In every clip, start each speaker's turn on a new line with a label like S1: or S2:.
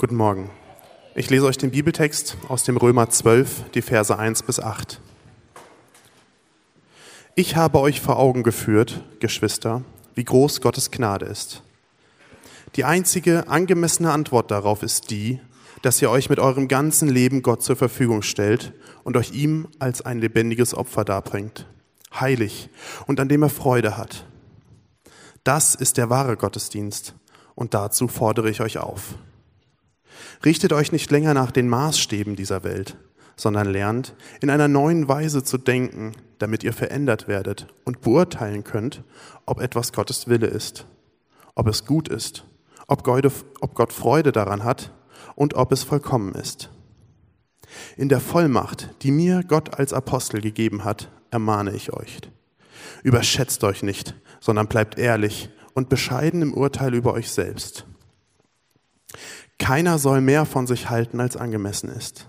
S1: Guten Morgen. Ich lese euch den Bibeltext aus dem Römer 12, die Verse 1 bis 8. Ich habe euch vor Augen geführt, Geschwister, wie groß Gottes Gnade ist. Die einzige angemessene Antwort darauf ist die, dass ihr euch mit eurem ganzen Leben Gott zur Verfügung stellt und euch ihm als ein lebendiges Opfer darbringt, heilig und an dem er Freude hat. Das ist der wahre Gottesdienst und dazu fordere ich euch auf. Richtet euch nicht länger nach den Maßstäben dieser Welt, sondern lernt, in einer neuen Weise zu denken, damit ihr verändert werdet und beurteilen könnt, ob etwas Gottes Wille ist, ob es gut ist, ob Gott Freude daran hat und ob es vollkommen ist. In der Vollmacht, die mir Gott als Apostel gegeben hat, ermahne ich euch. Überschätzt euch nicht, sondern bleibt ehrlich und bescheiden im Urteil über euch selbst. Keiner soll mehr von sich halten, als angemessen ist.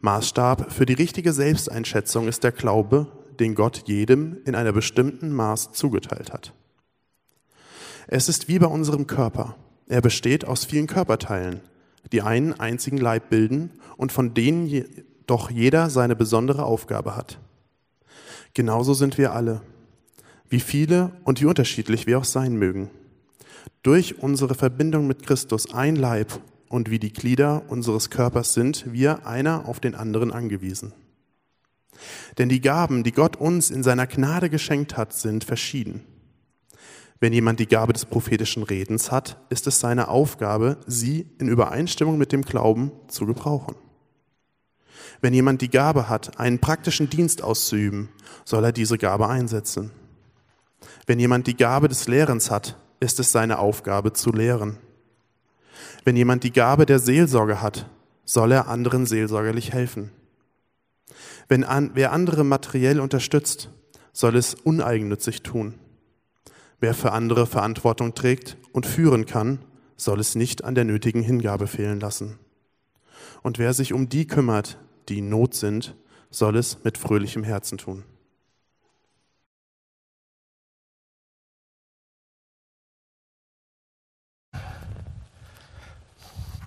S1: Maßstab für die richtige Selbsteinschätzung ist der Glaube, den Gott jedem in einer bestimmten Maß zugeteilt hat. Es ist wie bei unserem Körper. Er besteht aus vielen Körperteilen, die einen einzigen Leib bilden und von denen doch jeder seine besondere Aufgabe hat. Genauso sind wir alle, wie viele und wie unterschiedlich wir auch sein mögen. Durch unsere Verbindung mit Christus ein Leib und wie die Glieder unseres Körpers sind wir einer auf den anderen angewiesen. Denn die Gaben, die Gott uns in seiner Gnade geschenkt hat, sind verschieden. Wenn jemand die Gabe des prophetischen Redens hat, ist es seine Aufgabe, sie in Übereinstimmung mit dem Glauben zu gebrauchen. Wenn jemand die Gabe hat, einen praktischen Dienst auszuüben, soll er diese Gabe einsetzen. Wenn jemand die Gabe des Lehrens hat, ist es seine Aufgabe zu lehren. Wenn jemand die Gabe der Seelsorge hat, soll er anderen seelsorgerlich helfen. Wenn an, wer andere materiell unterstützt, soll es uneigennützig tun. Wer für andere Verantwortung trägt und führen kann, soll es nicht an der nötigen Hingabe fehlen lassen. Und wer sich um die kümmert, die in Not sind, soll es mit fröhlichem Herzen tun.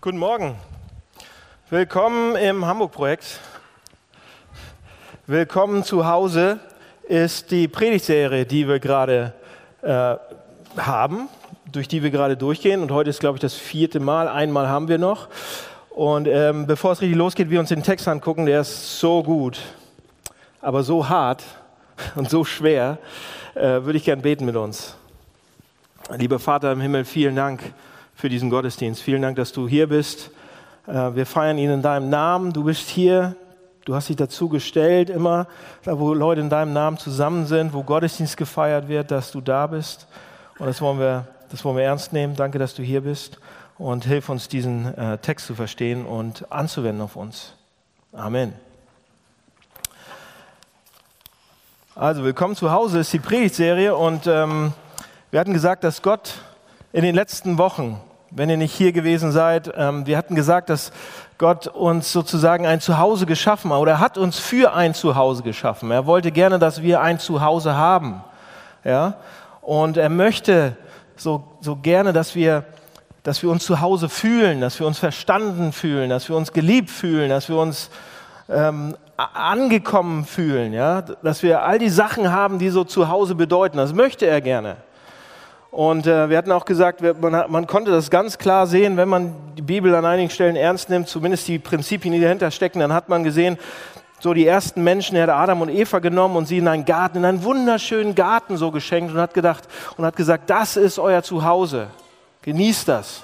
S2: Guten Morgen. Willkommen im Hamburg-Projekt. Willkommen zu Hause ist die Predigtserie, die wir gerade äh, haben, durch die wir gerade durchgehen. Und heute ist, glaube ich, das vierte Mal. Einmal haben wir noch. Und ähm, bevor es richtig losgeht, wir uns den Text angucken, der ist so gut, aber so hart und so schwer, äh, würde ich gern beten mit uns. Lieber Vater im Himmel, vielen Dank für diesen Gottesdienst. Vielen Dank, dass du hier bist. Äh, wir feiern ihn in deinem Namen. Du bist hier. Du hast dich dazu gestellt, immer da, wo Leute in deinem Namen zusammen sind, wo Gottesdienst gefeiert wird, dass du da bist. Und das wollen wir, das wollen wir ernst nehmen. Danke, dass du hier bist. Und hilf uns, diesen äh, Text zu verstehen und anzuwenden auf uns. Amen. Also, willkommen zu Hause ist die Predigtserie und ähm, wir hatten gesagt, dass Gott in den letzten Wochen wenn ihr nicht hier gewesen seid. Ähm, wir hatten gesagt, dass Gott uns sozusagen ein Zuhause geschaffen hat oder er hat uns für ein Zuhause geschaffen. Er wollte gerne, dass wir ein Zuhause haben. Ja? Und er möchte so, so gerne, dass wir, dass wir uns zu Hause fühlen, dass wir uns verstanden fühlen, dass wir uns geliebt fühlen, dass wir uns ähm, angekommen fühlen, ja? dass wir all die Sachen haben, die so zu Hause bedeuten. Das möchte er gerne. Und äh, wir hatten auch gesagt, man, man, konnte das ganz klar sehen, wenn man die Bibel an einigen Stellen ernst nimmt, zumindest die Prinzipien, die dahinter stecken, dann hat man gesehen, so die ersten Menschen, er hat Adam und Eva genommen und sie in einen Garten, in einen wunderschönen Garten so geschenkt und hat gedacht und hat gesagt, das ist euer Zuhause. Genießt das.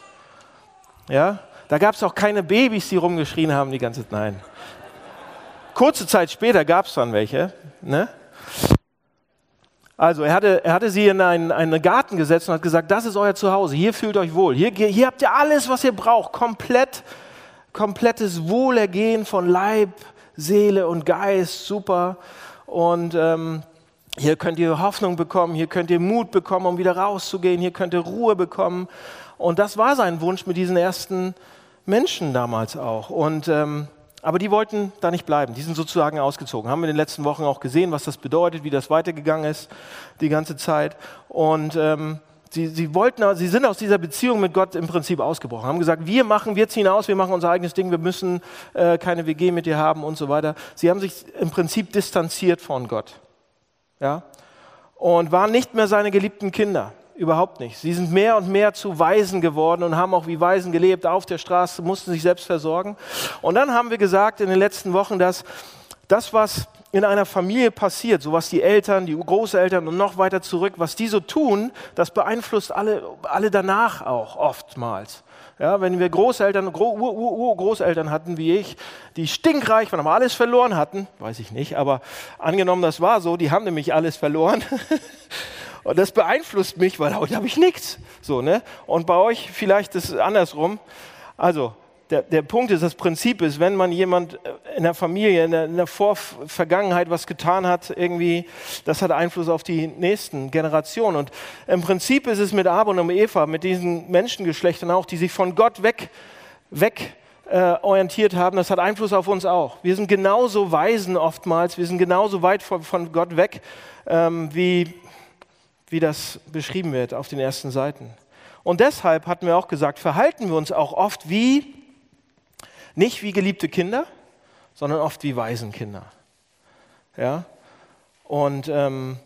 S2: Ja? Da gab es auch keine Babys, die rumgeschrien haben die ganze Zeit. Nein. Kurze Zeit später gab es dann welche. Ne? Also er hatte, er hatte sie in einen, einen Garten gesetzt und hat gesagt, das ist euer Zuhause, hier fühlt euch wohl, hier, hier habt ihr alles, was ihr braucht, komplett, komplettes Wohlergehen von Leib, Seele und Geist, super. Und ähm, hier könnt ihr Hoffnung bekommen, hier könnt ihr Mut bekommen, um wieder rauszugehen, hier könnt ihr Ruhe bekommen. Und das war sein Wunsch mit diesen ersten Menschen damals auch. Und ähm, aber die wollten da nicht bleiben. Die sind sozusagen ausgezogen. Haben wir in den letzten Wochen auch gesehen, was das bedeutet, wie das weitergegangen ist die ganze Zeit. Und ähm, sie, sie, wollten, sie sind aus dieser Beziehung mit Gott im Prinzip ausgebrochen, haben gesagt, wir machen, wir ziehen aus, wir machen unser eigenes Ding, wir müssen äh, keine WG mit dir haben und so weiter. Sie haben sich im Prinzip distanziert von Gott. Ja? Und waren nicht mehr seine geliebten Kinder. Überhaupt nicht. Sie sind mehr und mehr zu Waisen geworden und haben auch wie Waisen gelebt auf der Straße, mussten sich selbst versorgen. Und dann haben wir gesagt in den letzten Wochen, dass das, was in einer Familie passiert, so was die Eltern, die Großeltern und noch weiter zurück, was die so tun, das beeinflusst alle, alle danach auch oftmals. Ja, wenn wir Großeltern, Gro Ur Ur Großeltern hatten wie ich, die stinkreich waren, aber alles verloren hatten, weiß ich nicht, aber angenommen, das war so, die haben nämlich alles verloren. Und das beeinflusst mich, weil heute habe ich nichts. So, ne? Und bei euch vielleicht ist es andersrum. Also, der, der Punkt ist, das Prinzip ist, wenn man jemand äh, in der Familie, in der, in der Vorvergangenheit was getan hat, irgendwie, das hat Einfluss auf die nächsten Generationen. Und im Prinzip ist es mit Adam und Eva, mit diesen Menschengeschlechtern auch, die sich von Gott weg, weg äh, orientiert haben, das hat Einfluss auf uns auch. Wir sind genauso Weisen oftmals, wir sind genauso weit von, von Gott weg, ähm, wie, wie das beschrieben wird auf den ersten Seiten. Und deshalb hatten wir auch gesagt, verhalten wir uns auch oft wie nicht wie geliebte Kinder, sondern oft wie Waisenkinder. Ja? Und, ähm,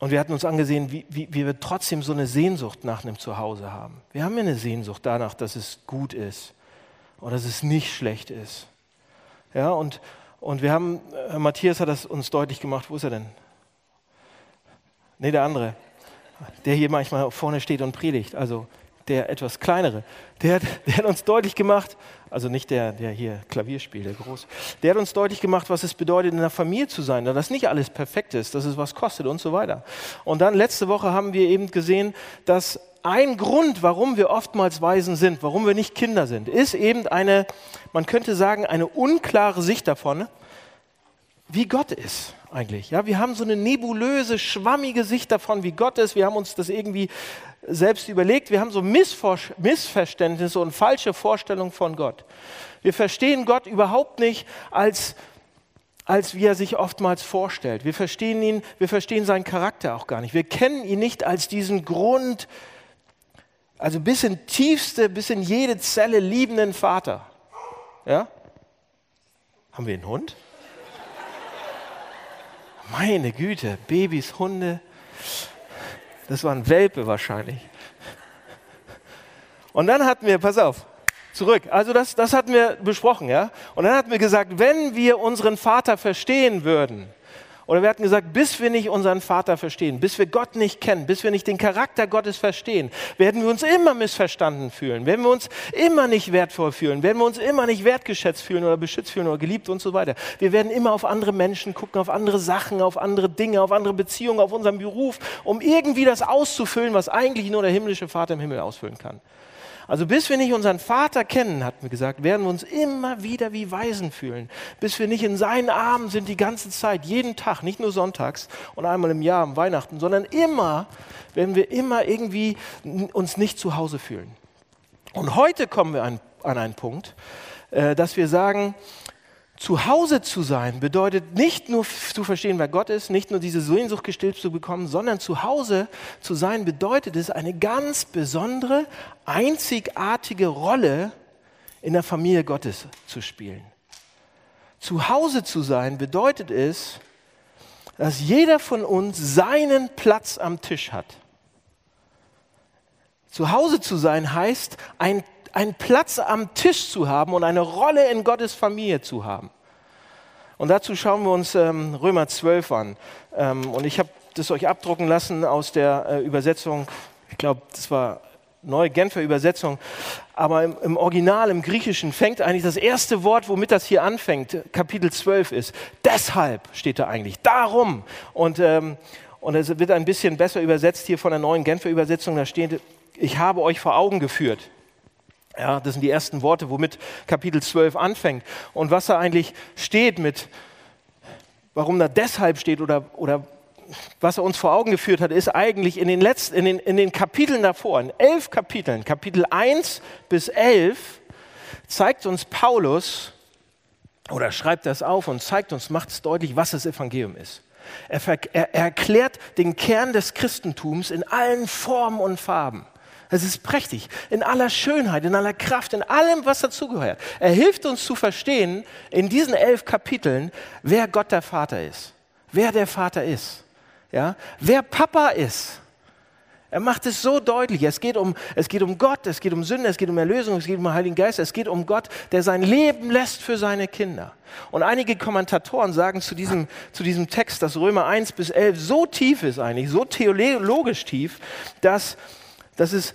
S2: und wir hatten uns angesehen, wie, wie, wie wir trotzdem so eine Sehnsucht nach einem Zuhause haben. Wir haben ja eine Sehnsucht danach, dass es gut ist oder dass es nicht schlecht ist. Ja, und, und wir haben, äh, Matthias hat das uns deutlich gemacht, wo ist er denn? Nee, der andere, der hier manchmal vorne steht und predigt. Also der etwas kleinere, der, der, hat uns deutlich gemacht, also nicht der, der hier Klavier spielt, der groß, der hat uns deutlich gemacht, was es bedeutet, in einer Familie zu sein, dass nicht alles perfekt ist, dass es was kostet und so weiter. Und dann letzte Woche haben wir eben gesehen, dass ein Grund, warum wir oftmals Waisen sind, warum wir nicht Kinder sind, ist eben eine, man könnte sagen, eine unklare Sicht davon, wie Gott ist eigentlich. Ja, wir haben so eine nebulöse, schwammige Sicht davon, wie Gott ist. Wir haben uns das irgendwie selbst überlegt. Wir haben so Missverständnisse und falsche Vorstellungen von Gott. Wir verstehen Gott überhaupt nicht als als wie er sich oftmals vorstellt. Wir verstehen ihn, wir verstehen seinen Charakter auch gar nicht. Wir kennen ihn nicht als diesen Grund, also bis in tiefste, bis in jede Zelle liebenden Vater. Ja? Haben wir einen Hund? Meine Güte, Babys, Hunde. Das waren Welpe wahrscheinlich. Und dann hatten wir, pass auf, zurück. Also das, das hatten wir besprochen, ja. Und dann hatten wir gesagt, wenn wir unseren Vater verstehen würden, oder wir hatten gesagt, bis wir nicht unseren Vater verstehen, bis wir Gott nicht kennen, bis wir nicht den Charakter Gottes verstehen, werden wir uns immer missverstanden fühlen, werden wir uns immer nicht wertvoll fühlen, werden wir uns immer nicht wertgeschätzt fühlen oder beschützt fühlen oder geliebt und so weiter. Wir werden immer auf andere Menschen gucken, auf andere Sachen, auf andere Dinge, auf andere Beziehungen, auf unseren Beruf, um irgendwie das auszufüllen, was eigentlich nur der himmlische Vater im Himmel ausfüllen kann. Also bis wir nicht unseren Vater kennen, hat mir gesagt, werden wir uns immer wieder wie Waisen fühlen. Bis wir nicht in seinen Armen sind die ganze Zeit, jeden Tag, nicht nur sonntags und einmal im Jahr am Weihnachten, sondern immer werden wir immer irgendwie uns nicht zu Hause fühlen. Und heute kommen wir an, an einen Punkt, äh, dass wir sagen, zu Hause zu sein bedeutet nicht nur zu verstehen, wer Gott ist, nicht nur diese Sehnsucht gestillt zu bekommen, sondern zu Hause zu sein bedeutet es, eine ganz besondere, einzigartige Rolle in der Familie Gottes zu spielen. Zu Hause zu sein bedeutet es, dass jeder von uns seinen Platz am Tisch hat. Zu Hause zu sein heißt, ein einen Platz am Tisch zu haben und eine Rolle in Gottes Familie zu haben. Und dazu schauen wir uns ähm, Römer 12 an. Ähm, und ich habe das euch abdrucken lassen aus der äh, Übersetzung, ich glaube, das war neue Genfer Übersetzung, aber im, im, Original, im Griechischen, fängt eigentlich das erste Wort, womit das hier anfängt, Kapitel 12 ist. Deshalb steht da eigentlich, darum. Und, ähm, und es wird ein bisschen besser übersetzt hier von der neuen Genfer Übersetzung, da steht, ich habe euch vor Augen geführt. Ja, das sind die ersten Worte, womit Kapitel 12 anfängt. Und was da eigentlich steht mit, warum da deshalb steht oder, oder was er uns vor Augen geführt hat, ist eigentlich in den, letzten, in den, in den Kapiteln davor, in elf Kapiteln, Kapitel 1 bis 11, zeigt uns Paulus oder schreibt das auf und zeigt uns, macht es deutlich, was das Evangelium ist. Er, er, erklärt den Kern des Christentums in allen Formen und Farben. Es ist prächtig, in aller Schönheit, in aller Kraft, in allem, was dazugehört. Er hilft uns zu verstehen, in diesen elf Kapiteln, wer Gott der Vater ist, wer der Vater ist, ja? wer Papa ist. Er macht es so deutlich. Es geht, um, es geht um Gott, es geht um Sünde, es geht um Erlösung, es geht um den Heiligen Geist, es geht um Gott, der sein Leben lässt für seine Kinder. Und einige Kommentatoren sagen zu diesem, zu diesem Text, dass Römer 1 bis 11 so tief ist eigentlich, so theologisch tief, dass, dass, es,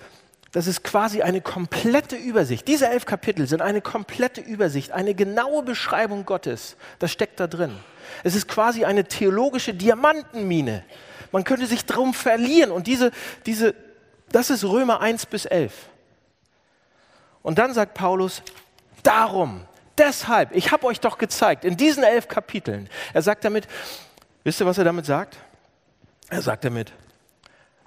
S2: dass es quasi eine komplette Übersicht, diese elf Kapitel sind eine komplette Übersicht, eine genaue Beschreibung Gottes. Das steckt da drin. Es ist quasi eine theologische Diamantenmine man könnte sich darum verlieren. Und diese, diese, das ist Römer 1 bis 11. Und dann sagt Paulus, darum, deshalb, ich habe euch doch gezeigt, in diesen elf Kapiteln, er sagt damit, wisst ihr, was er damit sagt? Er sagt damit,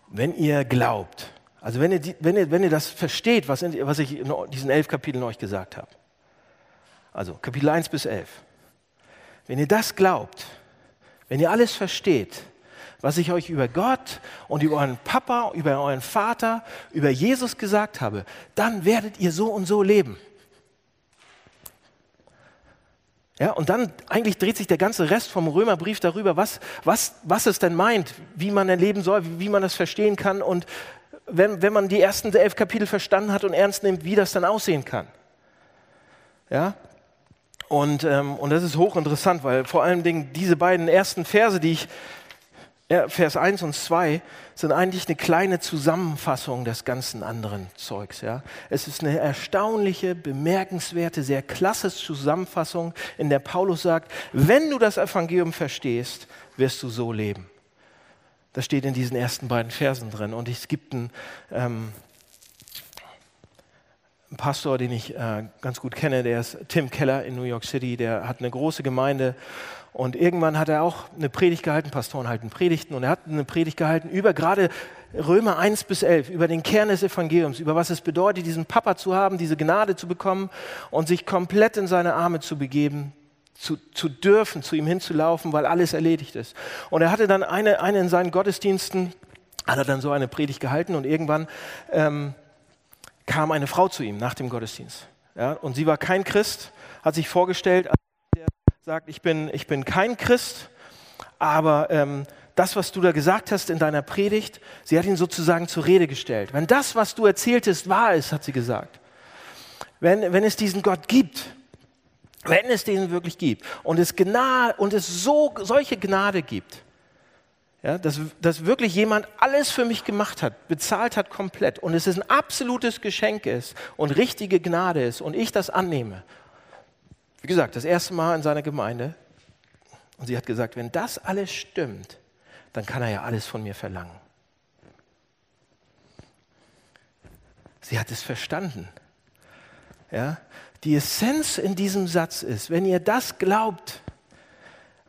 S2: wenn ihr glaubt, also wenn ihr, wenn ihr, wenn ihr das versteht, was, in, was ich in diesen elf Kapiteln euch gesagt habe, also Kapitel 1 bis 11, wenn ihr das glaubt, wenn ihr alles versteht, was ich euch über Gott und über euren Papa, über euren Vater, über Jesus gesagt habe, dann werdet ihr so und so leben. Ja, und dann eigentlich dreht sich der ganze Rest vom Römerbrief darüber, was, was, was es denn meint, wie man erleben soll, wie, wie man das verstehen kann und wenn, wenn man die ersten elf Kapitel verstanden hat und ernst nimmt, wie das dann aussehen kann. Ja, und, ähm, und das ist hochinteressant, weil vor allen Dingen diese beiden ersten Verse, die ich ja, Vers 1 und 2 sind eigentlich eine kleine Zusammenfassung des ganzen anderen Zeugs. Ja. Es ist eine erstaunliche, bemerkenswerte, sehr klasse Zusammenfassung, in der Paulus sagt, wenn du das Evangelium verstehst, wirst du so leben. Das steht in diesen ersten beiden Versen drin. Und es gibt einen, ähm, einen Pastor, den ich äh, ganz gut kenne, der ist Tim Keller in New York City, der hat eine große Gemeinde. Und irgendwann hat er auch eine Predigt gehalten, Pastoren halten Predigten, und er hat eine Predigt gehalten über gerade Römer 1 bis 11, über den Kern des Evangeliums, über was es bedeutet, diesen Papa zu haben, diese Gnade zu bekommen und sich komplett in seine Arme zu begeben, zu, zu dürfen, zu ihm hinzulaufen, weil alles erledigt ist. Und er hatte dann eine, eine in seinen Gottesdiensten, hat er dann so eine Predigt gehalten und irgendwann ähm, kam eine Frau zu ihm nach dem Gottesdienst. Ja, und sie war kein Christ, hat sich vorgestellt, sagt, ich bin, ich bin kein Christ, aber ähm, das, was du da gesagt hast in deiner Predigt, sie hat ihn sozusagen zur Rede gestellt. Wenn das, was du erzähltest, wahr ist, hat sie gesagt, wenn, wenn es diesen Gott gibt, wenn es den wirklich gibt und es, Gnade, und es so, solche Gnade gibt, ja, dass, dass wirklich jemand alles für mich gemacht hat, bezahlt hat komplett und es ist ein absolutes Geschenk ist und richtige Gnade ist und ich das annehme wie gesagt, das erste Mal in seiner Gemeinde. Und sie hat gesagt, wenn das alles stimmt, dann kann er ja alles von mir verlangen. Sie hat es verstanden. Ja? Die Essenz in diesem Satz ist, wenn ihr das glaubt,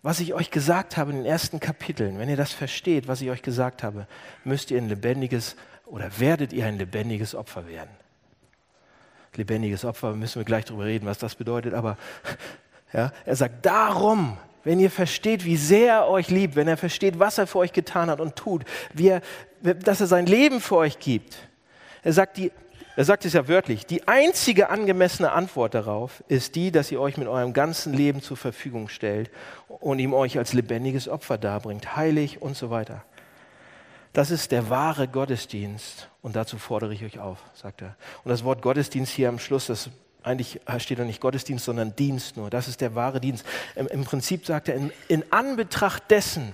S2: was ich euch gesagt habe in den ersten Kapiteln, wenn ihr das versteht, was ich euch gesagt habe, müsst ihr ein lebendiges oder werdet ihr ein lebendiges Opfer werden. Lebendiges Opfer, müssen wir gleich darüber reden, was das bedeutet, aber ja, er sagt, darum, wenn ihr versteht, wie sehr er euch liebt, wenn er versteht, was er für euch getan hat und tut, wie er, dass er sein Leben für euch gibt, er sagt, die, er sagt es ja wörtlich, die einzige angemessene Antwort darauf ist die, dass ihr euch mit eurem ganzen Leben zur Verfügung stellt und ihm euch als lebendiges Opfer darbringt, heilig und so weiter. Das ist der wahre Gottesdienst und dazu fordere ich euch auf, sagt er. Und das Wort Gottesdienst hier am Schluss, das eigentlich steht da nicht Gottesdienst, sondern Dienst nur. Das ist der wahre Dienst. Im, im Prinzip sagt er, in, in Anbetracht dessen,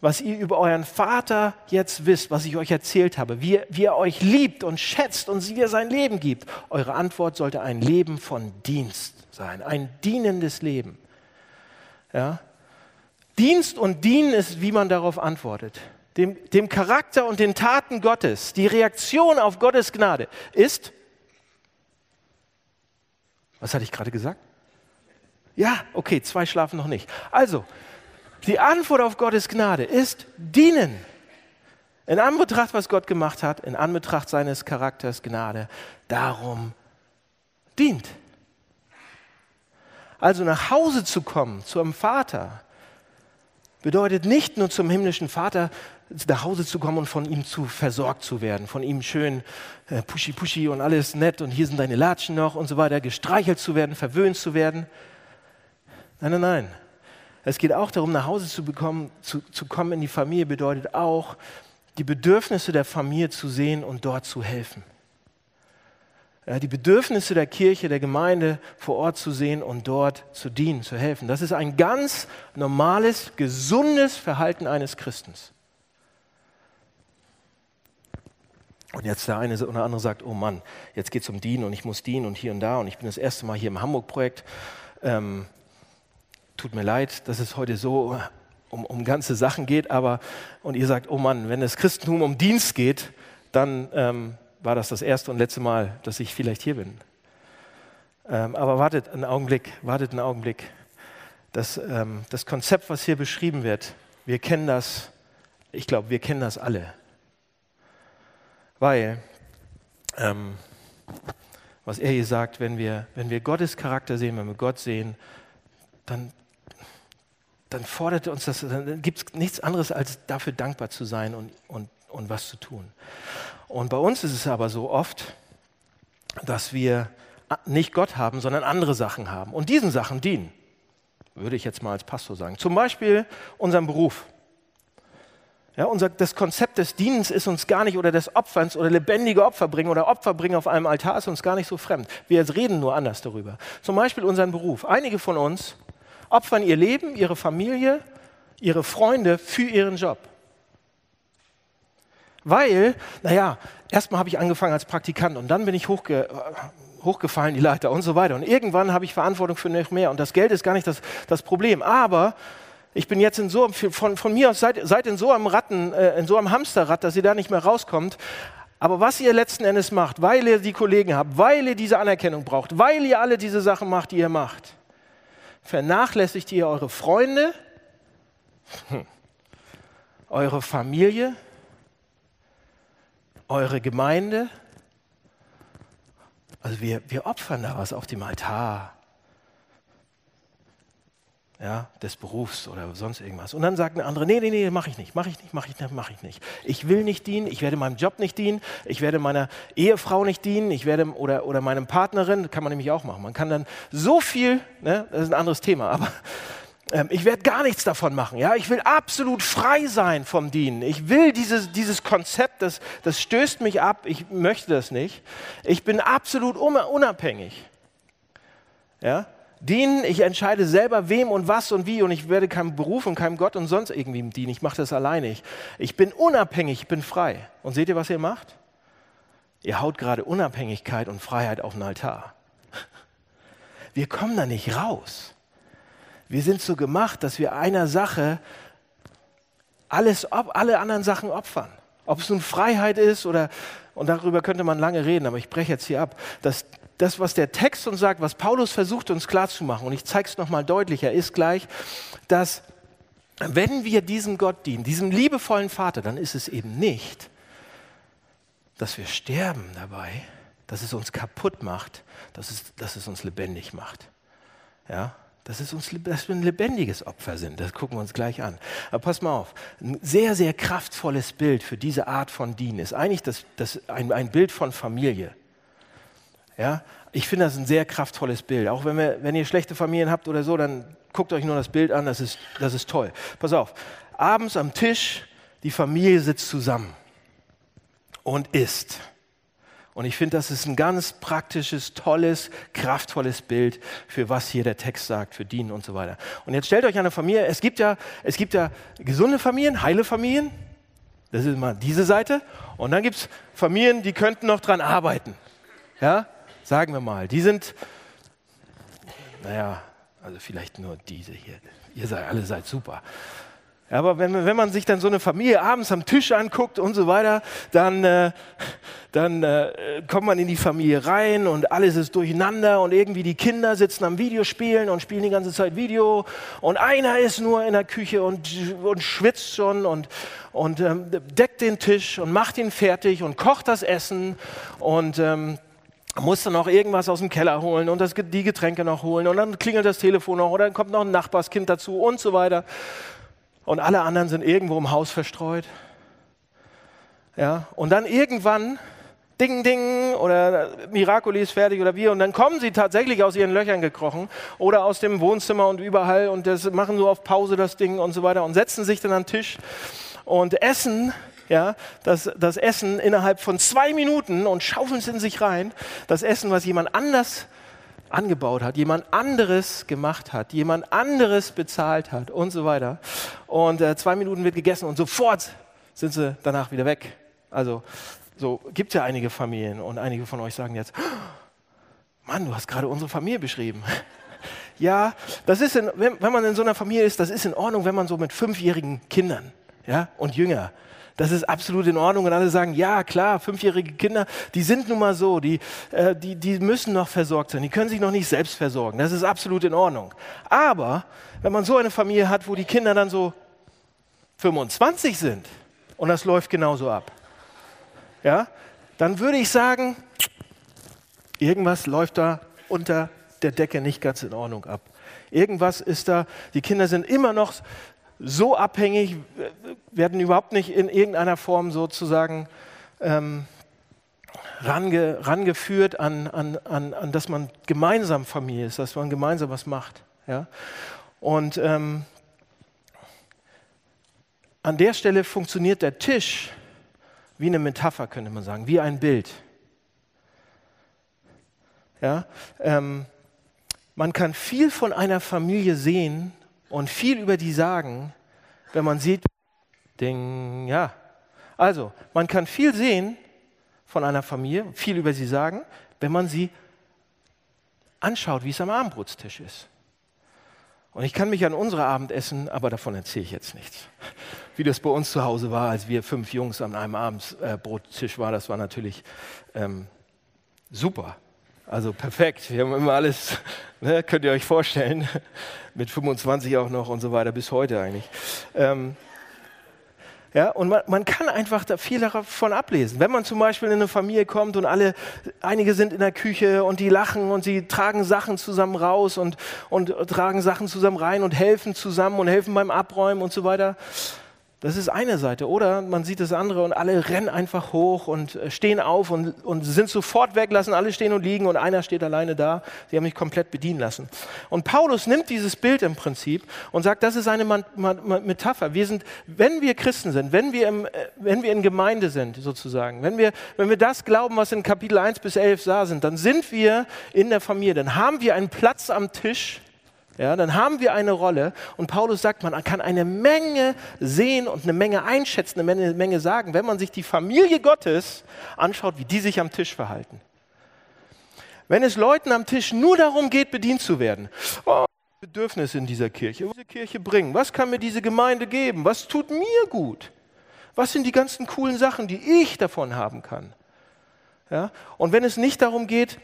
S2: was ihr über euren Vater jetzt wisst, was ich euch erzählt habe, wie, wie er euch liebt und schätzt und wie er sein Leben gibt, eure Antwort sollte ein Leben von Dienst sein, ein dienendes Leben. Ja? Dienst und Dienen ist, wie man darauf antwortet dem, dem Charakter und den Taten Gottes, die Reaktion auf Gottes Gnade ist, was hatte ich gerade gesagt? Ja, okay, zwei schlafen noch nicht. Also, die Antwort auf Gottes Gnade ist dienen. In Anbetracht, was Gott gemacht hat, in Anbetracht seines Charakters Gnade, darum dient. Also nach Hause zu kommen, zu einem Vater, bedeutet nicht nur zum himmlischen Vater nach Hause zu kommen und von ihm zu versorgt zu werden, von ihm schön äh, pushy und alles nett und hier sind deine Latschen noch und so weiter, gestreichelt zu werden, verwöhnt zu werden. Nein, nein, nein. Es geht auch darum, nach Hause zu, bekommen, zu, zu kommen in die Familie, bedeutet auch, die Bedürfnisse der Familie zu sehen und dort zu helfen. Ja, die Bedürfnisse der Kirche, der Gemeinde vor Ort zu sehen und dort zu dienen, zu helfen. Das ist ein ganz normales, gesundes Verhalten eines Christens. Und jetzt der eine oder andere sagt, oh Mann, jetzt geht es um Dienen und ich muss dienen und hier und da und ich bin das erste Mal hier im Hamburg-Projekt. Ähm, tut mir leid, dass es heute so um, um ganze Sachen geht, aber und ihr sagt, oh Mann, wenn das Christentum um Dienst geht, dann ähm, war das das erste und letzte Mal, dass ich vielleicht hier bin. Ähm, aber wartet einen Augenblick, wartet einen Augenblick. Das, ähm, das Konzept, was hier beschrieben wird, wir kennen das, ich glaube, wir kennen das alle. Weil, ähm, was er hier sagt, wenn wir, wenn wir Gottes Charakter sehen, wenn wir Gott sehen, dann, dann fordert uns das, dann gibt es nichts anderes, als dafür dankbar zu sein und, und, und was zu tun. Und bei uns ist es aber so oft, dass wir nicht Gott haben, sondern andere Sachen haben und diesen Sachen dienen, würde ich jetzt mal als Pastor sagen. Zum Beispiel unserem Beruf. Ja, unser, das Konzept des Dienens ist uns gar nicht, oder des Opferns oder lebendige Opfer bringen oder Opfer bringen auf einem Altar ist uns gar nicht so fremd. Wir reden nur anders darüber. Zum Beispiel unseren Beruf. Einige von uns opfern ihr Leben, ihre Familie, ihre Freunde für ihren Job. Weil, naja, erstmal habe ich angefangen als Praktikant und dann bin ich hochge hochgefallen, die Leiter und so weiter. Und irgendwann habe ich Verantwortung für noch mehr. Und das Geld ist gar nicht das, das Problem. Aber ich bin jetzt in so, von, von mir aus seid, seid in so einem Ratten, äh, in so einem Hamsterrad, dass ihr da nicht mehr rauskommt. Aber was ihr letzten Endes macht, weil ihr die Kollegen habt, weil ihr diese Anerkennung braucht, weil ihr alle diese Sachen macht, die ihr macht, vernachlässigt ihr eure Freunde, hm, eure Familie, eure Gemeinde. Also wir, wir opfern da was auf dem Altar ja, des Berufs oder sonst irgendwas. Und dann sagt eine andere, nee, nee, nee, mache ich nicht, mache ich nicht, mache ich nicht, mache ich nicht. Ich will nicht dienen, ich werde meinem Job nicht dienen, ich werde meiner Ehefrau nicht dienen, ich werde oder, oder meinem Partnerin, kann man nämlich auch machen. Man kann dann so viel, ne, das ist ein anderes Thema, aber ähm, ich werde gar nichts davon machen. Ja? Ich will absolut frei sein vom Dienen. Ich will dieses, dieses Konzept, das, das stößt mich ab. Ich möchte das nicht. Ich bin absolut unabhängig. Ja? Dienen, ich entscheide selber, wem und was und wie und ich werde keinem Beruf und keinem Gott und sonst irgendwie dienen. Ich mache das alleine. Ich bin unabhängig, ich bin frei. Und seht ihr, was ihr macht? Ihr haut gerade Unabhängigkeit und Freiheit auf den Altar. Wir kommen da nicht raus. Wir sind so gemacht, dass wir einer Sache alles, alle anderen Sachen opfern. Ob es nun Freiheit ist oder, und darüber könnte man lange reden, aber ich breche jetzt hier ab, dass das, was der Text uns sagt, was Paulus versucht uns klarzumachen, und ich zeige es nochmal deutlicher, ist gleich, dass wenn wir diesem Gott dienen, diesem liebevollen Vater, dann ist es eben nicht, dass wir sterben dabei, dass es uns kaputt macht, dass es, dass es uns lebendig macht. Ja? dass, es uns, dass wir ein lebendiges Opfer sind. Das gucken wir uns gleich an. Aber pass mal auf, ein sehr, sehr kraftvolles Bild für diese Art von Dienen ist eigentlich das, das ein, ein Bild von Familie. Ja? Ich finde das ein sehr kraftvolles Bild. Auch wenn, wir, wenn ihr schlechte Familien habt oder so, dann guckt euch nur das Bild an, das ist, das ist toll. Pass auf, abends am Tisch, die Familie sitzt zusammen und isst. Und ich finde, das ist ein ganz praktisches, tolles, kraftvolles Bild für was hier der Text sagt, für Dienen und so weiter. Und jetzt stellt euch eine Familie, es gibt ja, es gibt ja gesunde Familien, heile Familien, das ist mal diese Seite. Und dann gibt es Familien, die könnten noch dran arbeiten. Ja, sagen wir mal. Die sind, naja, also vielleicht nur diese hier. Ihr seid alle seid super. Aber wenn, wenn man sich dann so eine Familie abends am Tisch anguckt und so weiter, dann, äh, dann äh, kommt man in die Familie rein und alles ist durcheinander und irgendwie die Kinder sitzen am Videospielen und spielen die ganze Zeit Video und einer ist nur in der Küche und, und schwitzt schon und, und ähm, deckt den Tisch und macht ihn fertig und kocht das Essen und ähm, muss dann noch irgendwas aus dem Keller holen und das, die Getränke noch holen und dann klingelt das Telefon noch oder dann kommt noch ein Nachbarskind dazu und so weiter. und alle anderen sind irgendwo im Haus verstreut. Ja, und dann irgendwann, ding, ding, oder Miracoli ist fertig oder wie, und dann kommen sie tatsächlich aus ihren Löchern gekrochen oder aus dem Wohnzimmer und überall und das machen nur auf Pause das Ding und so weiter und setzen sich dann an den Tisch und essen ja, das, das Essen innerhalb von zwei Minuten und schaufeln es in sich rein. Das Essen, was jemand anders angebaut hat, jemand anderes gemacht hat, jemand anderes bezahlt hat und so weiter. Und äh, zwei Minuten wird gegessen und sofort sind sie danach wieder weg. Also so gibt es ja einige Familien und einige von euch sagen jetzt, Mann, du hast gerade unsere Familie beschrieben. ja, das ist, in, wenn, wenn man in so einer Familie ist, das ist in Ordnung, wenn man so mit fünfjährigen Kindern ja, und jünger das ist absolut in Ordnung. Und alle sagen, ja klar, fünfjährige Kinder, die sind nun mal so, die, äh, die, die müssen noch versorgt sein, die können sich noch nicht selbst versorgen. Das ist absolut in Ordnung. Aber wenn man so eine Familie hat, wo die Kinder dann so 25 sind und das läuft genauso ab, ja, dann würde ich sagen, irgendwas läuft da unter der Decke nicht ganz in Ordnung ab. Irgendwas ist da, die Kinder sind immer noch so abhängig, werden überhaupt nicht in irgendeiner Form sozusagen ähm, range, rangeführt an, an, an, an, dass man gemeinsam Familie ist, dass man gemeinsam was macht. Ja? Und ähm, an der Stelle funktioniert der Tisch wie eine Metapher, könnte man sagen, wie ein Bild. Ja? Ähm, man kann viel von einer Familie sehen, und viel über die sagen, wenn man sieht, Ding, ja. Also, man kann viel sehen von einer Familie, viel über sie sagen, wenn man sie anschaut, wie es am Abendbrotstisch ist. Und ich kann mich an unsere Abendessen, aber davon erzähle ich jetzt nichts. Wie das bei uns zu Hause war, als wir fünf Jungs an einem Abendbrottisch waren, das war natürlich ähm, super. Also perfekt. Wir haben immer alles, ne, könnt ihr euch vorstellen, mit 25 auch noch und so weiter, bis heute eigentlich. Ähm, ja, und man, man, kann einfach da viel davon ablesen. Wenn man zum Beispiel in eine Familie kommt und alle, einige sind in der Küche und die lachen und sie tragen Sachen zusammen raus und, und tragen Sachen zusammen rein und helfen zusammen und helfen beim Abräumen und so weiter. Das ist eine Seite. Oder man sieht das andere und alle rennen einfach hoch und äh, stehen auf und, und sind sofort weg, lassen alle stehen und liegen und einer steht alleine da. Sie haben mich komplett bedienen lassen. Und Paulus nimmt dieses Bild im Prinzip und sagt, das ist eine Metapher. Wir sind, wenn wir Christen sind, wenn wir, im, äh, wenn wir in Gemeinde sind, sozusagen, wenn wir, wenn wir das glauben, was in Kapitel 1 bis 11 da sind, dann sind wir in der Familie, dann haben wir einen Platz am Tisch, ja, dann haben wir eine Rolle und Paulus sagt, man kann eine Menge sehen und eine Menge einschätzen, eine Menge, Menge sagen, wenn man sich die Familie Gottes anschaut, wie die sich am Tisch verhalten. Wenn es Leuten am Tisch nur darum geht, bedient zu werden, oh, Bedürfnisse in dieser Kirche, was diese Kirche bringen, was kann mir diese Gemeinde geben, was tut mir gut, was sind die ganzen coolen Sachen, die ich davon haben kann. Ja? Und wenn es nicht darum geht,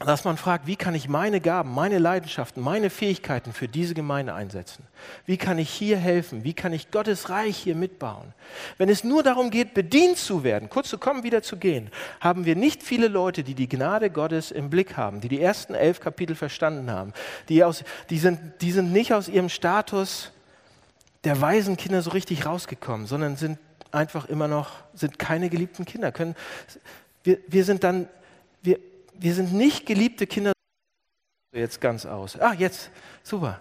S2: dass man fragt, wie kann ich meine Gaben, meine Leidenschaften, meine Fähigkeiten für diese Gemeinde einsetzen? Wie kann ich hier helfen? Wie kann ich Gottes Reich hier mitbauen? Wenn es nur darum geht, bedient zu werden, kurz zu kommen, wieder zu gehen, haben wir nicht viele Leute, die die Gnade Gottes im Blick haben, die die ersten elf Kapitel verstanden haben. Die, aus, die, sind, die sind nicht aus ihrem Status der weisen Kinder so richtig rausgekommen, sondern sind einfach immer noch, sind keine geliebten Kinder. Können, wir, wir sind dann, wir, wir sind nicht geliebte Kinder. Jetzt ganz aus. Ah, jetzt, super.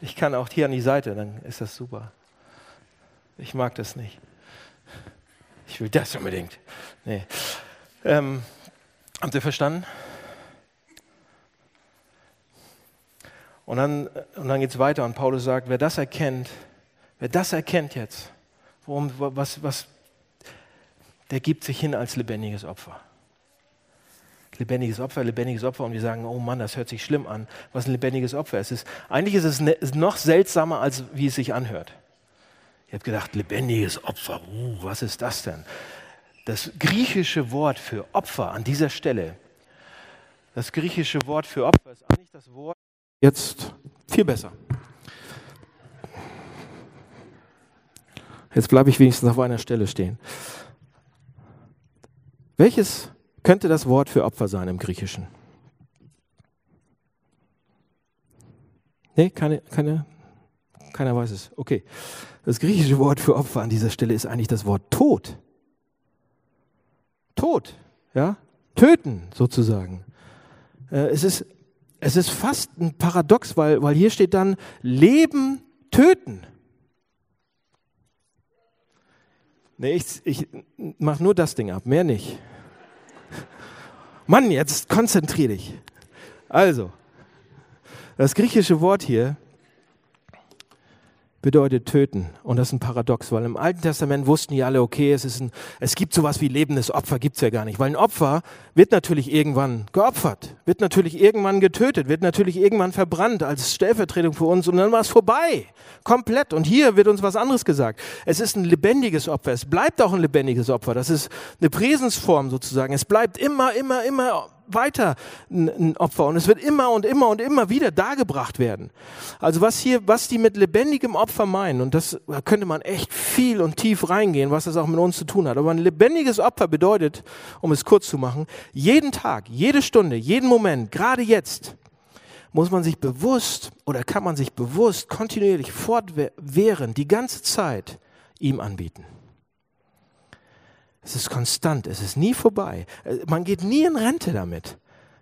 S2: Ich kann auch hier an die Seite, dann ist das super. Ich mag das nicht. Ich will das unbedingt. Nee. Ähm, habt ihr verstanden? Und dann, und dann geht es weiter und Paulus sagt, wer das erkennt, wer das erkennt jetzt, worum, was, was, der gibt sich hin als lebendiges Opfer. Lebendiges Opfer, lebendiges Opfer und wir sagen, oh Mann, das hört sich schlimm an, was ein lebendiges Opfer ist. eigentlich ist es ne, noch seltsamer, als wie es sich anhört. Ihr habt gedacht, lebendiges Opfer, uh, was ist das denn? Das griechische Wort für Opfer an dieser Stelle, das griechische Wort für Opfer ist eigentlich das Wort
S1: jetzt viel besser.
S2: Jetzt bleibe ich wenigstens auf einer Stelle stehen. Welches könnte das Wort für Opfer sein im Griechischen? Nee, keine, keine, keiner weiß es. Okay. Das griechische Wort für Opfer an dieser Stelle ist eigentlich das Wort Tod. Tod, ja? Töten sozusagen. Äh, es, ist, es ist fast ein Paradox, weil, weil hier steht dann Leben, töten. Nee, ich, ich mache nur das Ding ab, mehr nicht. Mann, jetzt konzentrier dich. Also, das griechische Wort hier bedeutet töten. Und das ist ein Paradox, weil im Alten Testament wussten die alle, okay, es, ist ein, es gibt sowas wie lebendes Opfer, gibt es ja gar nicht. Weil ein Opfer wird natürlich irgendwann geopfert, wird natürlich irgendwann getötet, wird natürlich irgendwann verbrannt als Stellvertretung für uns und dann war es vorbei. Komplett. Und hier wird uns was anderes gesagt. Es ist ein lebendiges Opfer. Es bleibt auch ein lebendiges Opfer. Das ist eine Präsensform sozusagen. Es bleibt immer, immer, immer weiter ein Opfer und es wird immer und immer und immer wieder dargebracht werden. Also was hier, was die mit lebendigem Opfer meinen, und das da könnte man echt viel und tief reingehen, was das auch mit uns zu tun hat. Aber ein lebendiges Opfer bedeutet, um es kurz zu machen, jeden Tag, jede Stunde, jeden Moment, gerade jetzt, muss man sich bewusst oder kann man sich bewusst kontinuierlich fortwährend die ganze Zeit ihm anbieten. Es ist konstant, es ist nie vorbei. Äh, man geht nie in Rente damit.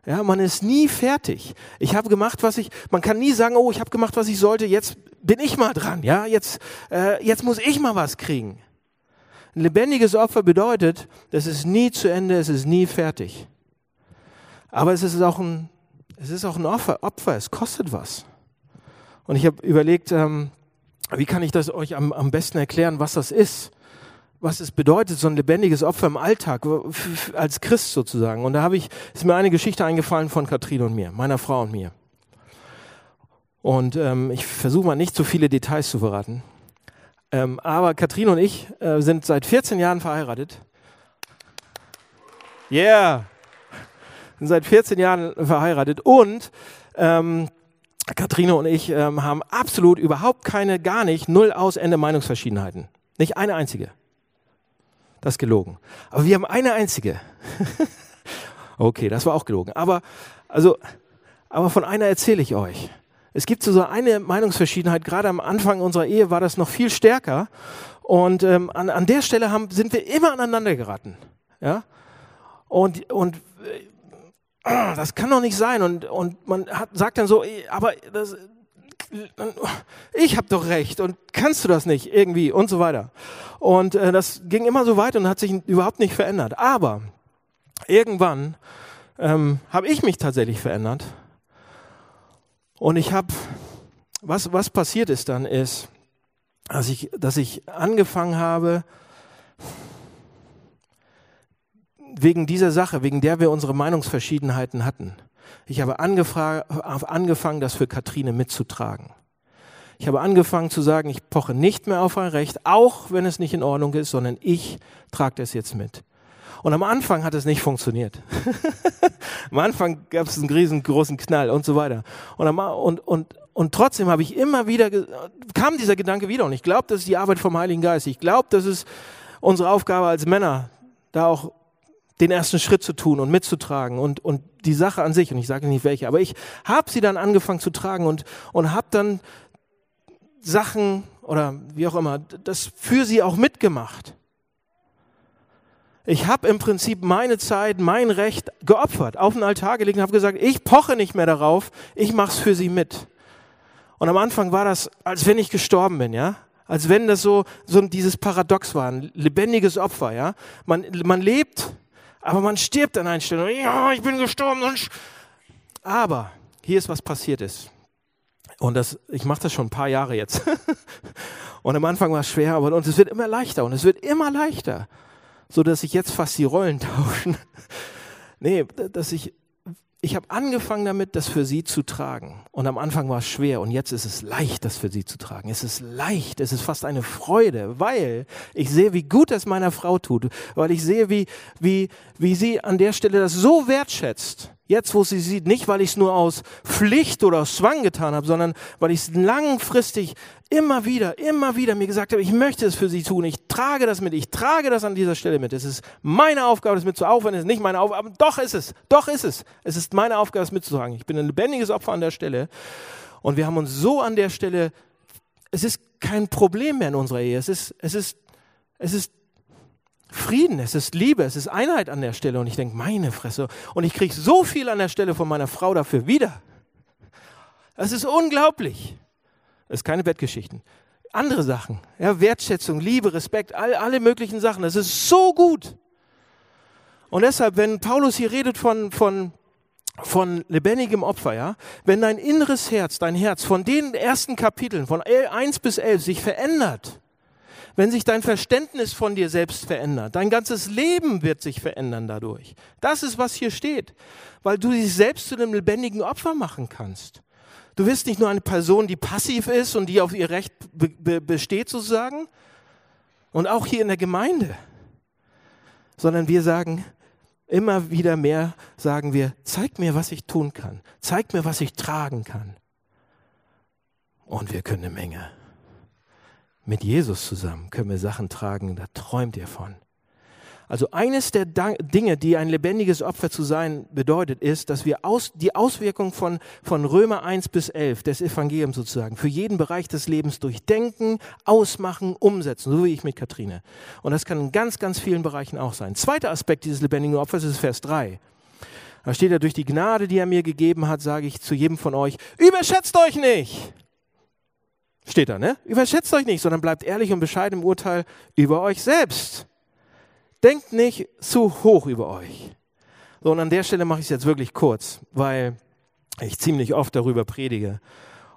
S2: Ja, man ist nie fertig. Ich habe gemacht, was ich, man kann nie sagen, oh, ich habe gemacht, was ich sollte, jetzt bin ich mal dran, ja, jetzt, äh, jetzt muss ich mal was kriegen. Ein lebendiges Opfer bedeutet, das ist nie zu Ende, es ist nie fertig. Aber es ist auch ein, es ist auch ein Opfer, Opfer es kostet was. Und ich habe überlegt, ähm, wie kann ich das euch am, am besten erklären, was das ist? Was es bedeutet, so ein lebendiges Opfer im Alltag, als Christ sozusagen. Und da habe ich, ist mir eine Geschichte eingefallen von Katrin und mir, meiner Frau und mir. Und ähm, ich versuche mal nicht zu viele Details zu verraten. Ähm, aber Katrin und ich äh, sind seit 14 Jahren verheiratet. Yeah! Sind seit 14 Jahren verheiratet und ähm, Katrine und ich ähm, haben absolut überhaupt keine, gar nicht, null aus Ende Meinungsverschiedenheiten. Nicht eine einzige. Das ist gelogen. Aber wir haben eine einzige. okay, das war auch gelogen. Aber, also, aber von einer erzähle ich euch. Es gibt so eine Meinungsverschiedenheit, gerade am Anfang unserer Ehe war das noch viel stärker. Und ähm, an, an der Stelle haben, sind wir immer aneinander geraten. Ja? Und, und äh, das kann doch nicht sein. Und, und man hat, sagt dann so, aber das, ich habe doch recht und kannst du das nicht irgendwie und so weiter. Und äh, das ging immer so weiter und hat sich überhaupt nicht verändert. Aber irgendwann ähm, habe ich mich tatsächlich verändert. Und ich habe, was, was passiert ist dann, ist, dass ich, dass ich angefangen habe, wegen dieser Sache, wegen der wir unsere Meinungsverschiedenheiten hatten, ich habe angefangen, das für Katrine mitzutragen. Ich habe angefangen zu sagen, ich poche nicht mehr auf ein Recht, auch wenn es nicht in Ordnung ist, sondern ich trage das jetzt mit. Und am Anfang hat es nicht funktioniert. am Anfang gab es einen riesengroßen Knall und so weiter. Und, und, und, und trotzdem habe ich immer wieder, kam dieser Gedanke wieder. Und ich glaube, das ist die Arbeit vom Heiligen Geist. Ich glaube, das ist unsere Aufgabe als Männer, da auch den ersten Schritt zu tun und mitzutragen und, und die Sache an sich, und ich sage nicht welche, aber ich habe sie dann angefangen zu tragen und, und habe dann Sachen oder wie auch immer, das für sie auch mitgemacht. Ich habe im Prinzip meine Zeit, mein Recht geopfert, auf den Altar gelegt und habe gesagt, ich poche nicht mehr darauf, ich mache es für sie mit. Und am Anfang war das, als wenn ich gestorben bin, ja, als wenn das so, so dieses Paradox war, ein lebendiges Opfer, ja. Man, man lebt aber man stirbt an einer Stelle. Ja, ich bin gestorben. Aber hier ist was passiert ist. Und das, ich mache das schon ein paar Jahre jetzt. und am Anfang war es schwer, aber und es wird immer leichter und es wird immer leichter, so dass ich jetzt fast die Rollen tauschen. nee, dass ich ich habe angefangen damit, das für sie zu tragen. Und am Anfang war es schwer und jetzt ist es leicht, das für sie zu tragen. Es ist leicht, es ist fast eine Freude, weil ich sehe, wie gut es meiner Frau tut, weil ich sehe, wie, wie, wie sie an der Stelle das so wertschätzt. Jetzt, wo sie sieht, nicht weil ich es nur aus Pflicht oder aus Zwang getan habe, sondern weil ich es langfristig immer wieder, immer wieder mir gesagt habe, ich möchte es für sie tun, ich trage das mit, ich trage das an dieser Stelle mit. Es ist meine Aufgabe, das mitzutragen, auch wenn es nicht meine Aufgabe, ist. doch ist es, doch ist es. Es ist meine Aufgabe, das mitzutragen. Ich bin ein lebendiges Opfer an der Stelle. Und wir haben uns so an der Stelle, es ist kein Problem mehr in unserer Ehe. Es ist, es ist, es ist Frieden, es ist Liebe, es ist Einheit an der Stelle. Und ich denke, meine Fresse. Und ich kriege so viel an der Stelle von meiner Frau dafür wieder. Es ist unglaublich. Das ist keine Bettgeschichten. Andere Sachen, ja, Wertschätzung, Liebe, Respekt, all, alle möglichen Sachen. Das ist so gut. Und deshalb, wenn Paulus hier redet von, von, von lebendigem Opfer, ja, wenn dein inneres Herz, dein Herz von den ersten Kapiteln, von 1 bis 11 sich verändert, wenn sich dein Verständnis von dir selbst verändert, dein ganzes Leben wird sich verändern dadurch. Das ist, was hier steht, weil du dich selbst zu einem lebendigen Opfer machen kannst. Du wirst nicht nur eine Person, die passiv ist und die auf ihr Recht be be besteht sozusagen, und auch hier in der Gemeinde, sondern wir sagen, immer wieder mehr sagen wir, zeig mir, was ich tun kann, zeig mir, was ich tragen kann. Und wir können eine Menge. Mit Jesus zusammen können wir Sachen tragen, da träumt ihr von. Also eines der Dinge, die ein lebendiges Opfer zu sein bedeutet, ist, dass wir aus, die Auswirkung von, von Römer 1 bis 11 des Evangeliums sozusagen für jeden Bereich des Lebens durchdenken, ausmachen, umsetzen, so wie ich mit Katrine. Und das kann in ganz, ganz vielen Bereichen auch sein. Zweiter Aspekt dieses lebendigen Opfers ist Vers 3. Da steht ja, durch die Gnade, die er mir gegeben hat, sage ich zu jedem von euch, überschätzt euch nicht. Steht da, ne? Überschätzt euch nicht, sondern bleibt ehrlich und bescheiden im Urteil über euch selbst. Denkt nicht zu hoch über euch. So, und an der Stelle mache ich es jetzt wirklich kurz, weil ich ziemlich oft darüber predige.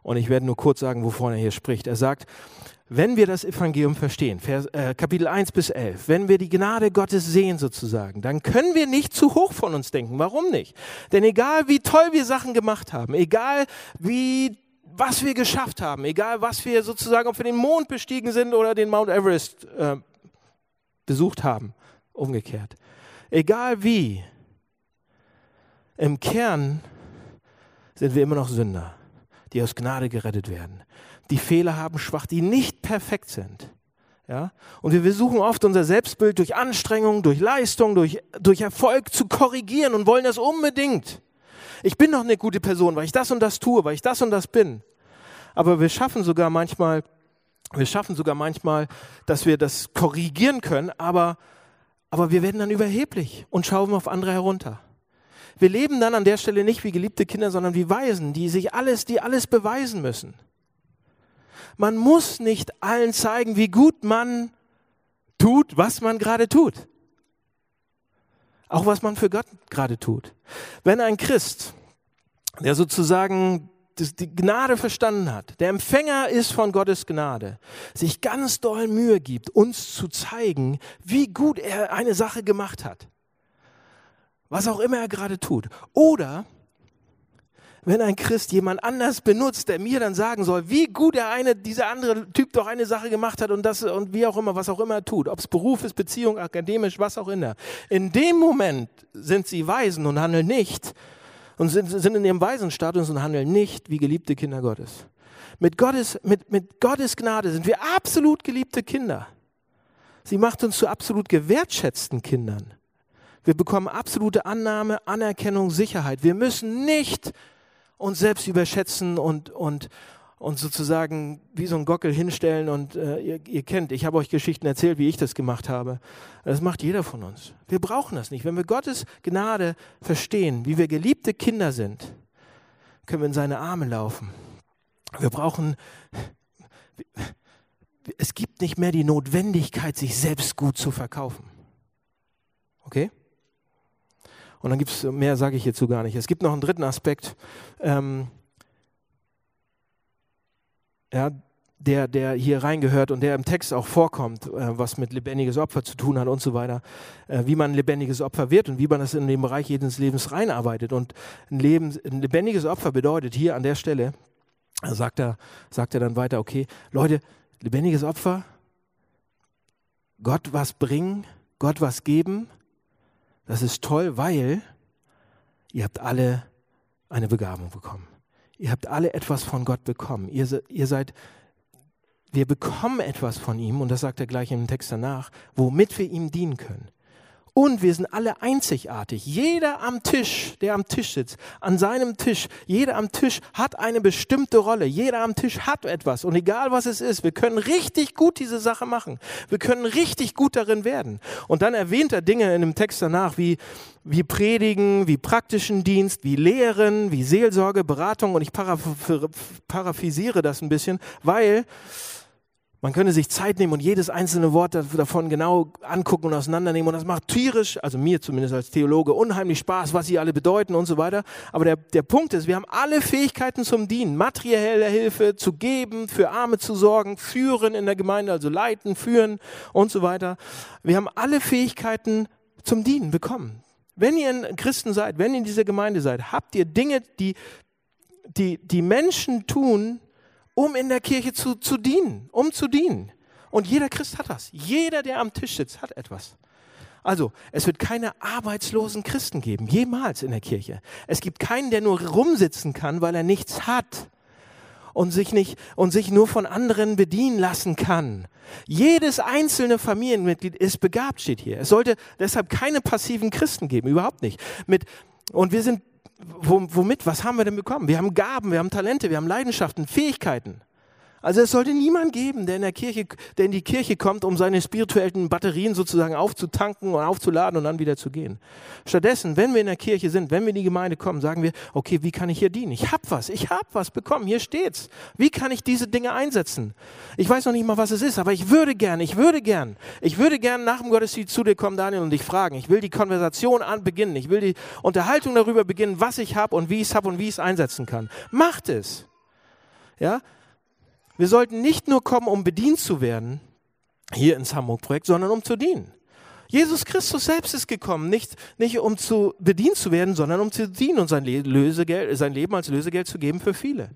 S2: Und ich werde nur kurz sagen, wovon er hier spricht. Er sagt, wenn wir das Evangelium verstehen, Vers, äh, Kapitel 1 bis 11, wenn wir die Gnade Gottes sehen sozusagen, dann können wir nicht zu hoch von uns denken. Warum nicht? Denn egal wie toll wir Sachen gemacht haben, egal wie was wir geschafft haben, egal was wir sozusagen, ob wir den Mond bestiegen sind oder den Mount Everest äh, besucht haben, umgekehrt. Egal wie, im Kern sind wir immer noch Sünder, die aus Gnade gerettet werden, die Fehler haben, schwach, die nicht perfekt sind. Ja? Und wir versuchen oft unser Selbstbild durch Anstrengung, durch Leistung, durch, durch Erfolg zu korrigieren und wollen das unbedingt. Ich bin doch eine gute Person, weil ich das und das tue, weil ich das und das bin. Aber wir schaffen sogar manchmal, wir schaffen sogar manchmal, dass wir das korrigieren können, aber, aber wir werden dann überheblich und schauen auf andere herunter. Wir leben dann an der Stelle nicht wie geliebte Kinder, sondern wie Weisen, die sich alles, die alles beweisen müssen. Man muss nicht allen zeigen, wie gut man tut, was man gerade tut. Auch was man für Gott gerade tut. Wenn ein Christ, der sozusagen die Gnade verstanden hat, der Empfänger ist von Gottes Gnade, sich ganz doll Mühe gibt, uns zu zeigen, wie gut er eine Sache gemacht hat. Was auch immer er gerade tut. Oder wenn ein Christ jemand anders benutzt, der mir dann sagen soll, wie gut der eine, dieser andere Typ doch eine Sache gemacht hat und das und wie auch immer, was auch immer er tut, ob es Beruf ist, Beziehung, akademisch, was auch immer. In dem Moment sind sie Weisen und handeln nicht und sind, sind in ihrem Waisenstatus und handeln nicht wie geliebte Kinder Gottes. Mit Gottes, mit, mit Gottes Gnade sind wir absolut geliebte Kinder. Sie macht uns zu absolut gewertschätzten Kindern. Wir bekommen absolute Annahme, Anerkennung, Sicherheit. Wir müssen nicht uns selbst überschätzen und, und, und sozusagen wie so ein Gockel hinstellen. Und äh, ihr, ihr, kennt, ich habe euch Geschichten erzählt, wie ich das gemacht habe. Das macht jeder von uns. Wir brauchen das nicht. Wenn wir Gottes Gnade verstehen, wie wir geliebte Kinder sind, können wir in seine Arme laufen. Wir brauchen, es gibt nicht mehr die Notwendigkeit, sich selbst gut zu verkaufen. Okay? Und dann gibt es mehr, sage ich hierzu gar nicht. Es gibt noch einen dritten Aspekt, ähm, ja, der, der hier reingehört und der im Text auch vorkommt, äh, was mit lebendiges Opfer zu tun hat und so weiter, äh, wie man ein lebendiges Opfer wird und wie man das in den Bereich jedes Lebens reinarbeitet. Und ein, Leben, ein lebendiges Opfer bedeutet hier an der Stelle, sagt er, sagt er dann weiter, okay, Leute, lebendiges Opfer, Gott was bringen, Gott was geben, das ist toll, weil ihr habt alle eine Begabung bekommen. Ihr habt alle etwas von Gott bekommen. Ihr, ihr seid, wir bekommen etwas von ihm, und das sagt er gleich im Text danach, womit wir ihm dienen können. Und wir sind alle einzigartig. Jeder am Tisch, der am Tisch sitzt, an seinem Tisch, jeder am Tisch hat eine bestimmte Rolle. Jeder am Tisch hat etwas. Und egal was es ist, wir können richtig gut diese Sache machen. Wir können richtig gut darin werden. Und dann erwähnt er Dinge in dem Text danach wie, wie Predigen, wie praktischen Dienst, wie Lehren, wie Seelsorge, Beratung. Und ich paraphrasiere das ein bisschen, weil man könne sich Zeit nehmen und jedes einzelne Wort davon genau angucken und auseinandernehmen. Und das macht tierisch, also mir zumindest als Theologe, unheimlich Spaß, was sie alle bedeuten und so weiter. Aber der, der Punkt ist, wir haben alle Fähigkeiten zum Dienen. Materielle Hilfe zu geben, für Arme zu sorgen, führen in der Gemeinde, also leiten, führen und so weiter. Wir haben alle Fähigkeiten zum Dienen bekommen. Wenn ihr ein Christen seid, wenn ihr in dieser Gemeinde seid, habt ihr Dinge, die, die, die Menschen tun, um in der Kirche zu, zu dienen, um zu dienen. Und jeder Christ hat das. Jeder, der am Tisch sitzt, hat etwas. Also, es wird keine arbeitslosen Christen geben, jemals in der Kirche. Es gibt keinen, der nur rumsitzen kann, weil er nichts hat und sich nicht und sich nur von anderen bedienen lassen kann. Jedes einzelne Familienmitglied ist begabt, steht hier. Es sollte deshalb keine passiven Christen geben, überhaupt nicht. Mit und wir sind womit? Was haben wir denn bekommen? Wir haben Gaben, wir haben Talente, wir haben Leidenschaften, Fähigkeiten. Also es sollte niemand geben, der in, der Kirche, der in die Kirche kommt, um seine spirituellen Batterien sozusagen aufzutanken und aufzuladen und dann wieder zu gehen. Stattdessen, wenn wir in der Kirche sind, wenn wir in die Gemeinde kommen, sagen wir, okay, wie kann ich hier dienen? Ich habe was, ich habe was bekommen, hier steht's. Wie kann ich diese Dinge einsetzen? Ich weiß noch nicht mal, was es ist, aber ich würde gern, ich würde gern, ich würde gern nach dem Gottesdienst zu dir kommen, Daniel, und dich fragen. Ich will die Konversation an beginnen, ich will die Unterhaltung darüber beginnen, was ich habe und wie ich es habe und wie ich es einsetzen kann. Macht es. Ja, wir sollten nicht nur kommen, um bedient zu werden, hier ins Hamburg-Projekt, sondern um zu dienen. Jesus Christus selbst ist gekommen, nicht, nicht um zu bedient zu werden, sondern um zu dienen und sein, Lösegeld, sein Leben als Lösegeld zu geben für viele.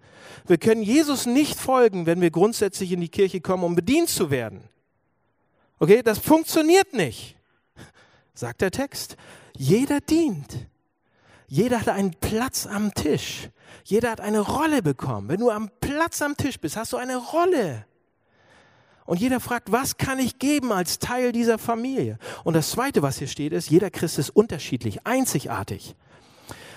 S2: Wir können Jesus nicht folgen, wenn wir grundsätzlich in die Kirche kommen, um bedient zu werden. Okay, das funktioniert nicht, sagt der Text. Jeder dient. Jeder hat einen Platz am Tisch. Jeder hat eine Rolle bekommen. Wenn du am Platz am Tisch bist, hast du eine Rolle. Und jeder fragt, was kann ich geben als Teil dieser Familie? Und das Zweite, was hier steht, ist, jeder Christ ist unterschiedlich, einzigartig.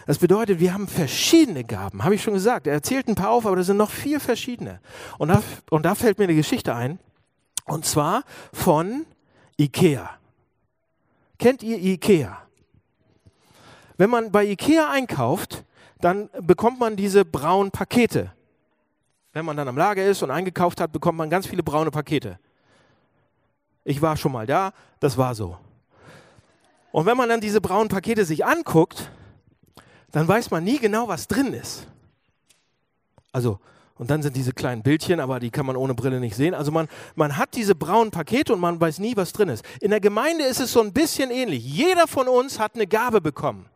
S2: Das bedeutet, wir haben verschiedene Gaben, habe ich schon gesagt. Er erzählt ein paar auf, aber da sind noch vier verschiedene. Und da, und da fällt mir eine Geschichte ein. Und zwar von Ikea. Kennt ihr Ikea? Wenn man bei Ikea einkauft, dann bekommt man diese braunen Pakete. Wenn man dann am Lager ist und eingekauft hat, bekommt man ganz viele braune Pakete. Ich war schon mal da, das war so. Und wenn man dann diese braunen Pakete sich anguckt, dann weiß man nie genau, was drin ist. Also, und dann sind diese kleinen Bildchen, aber die kann man ohne Brille nicht sehen. Also man, man hat diese braunen Pakete und man weiß nie, was drin ist. In der Gemeinde ist es so ein bisschen ähnlich. Jeder von uns hat eine Gabe bekommen.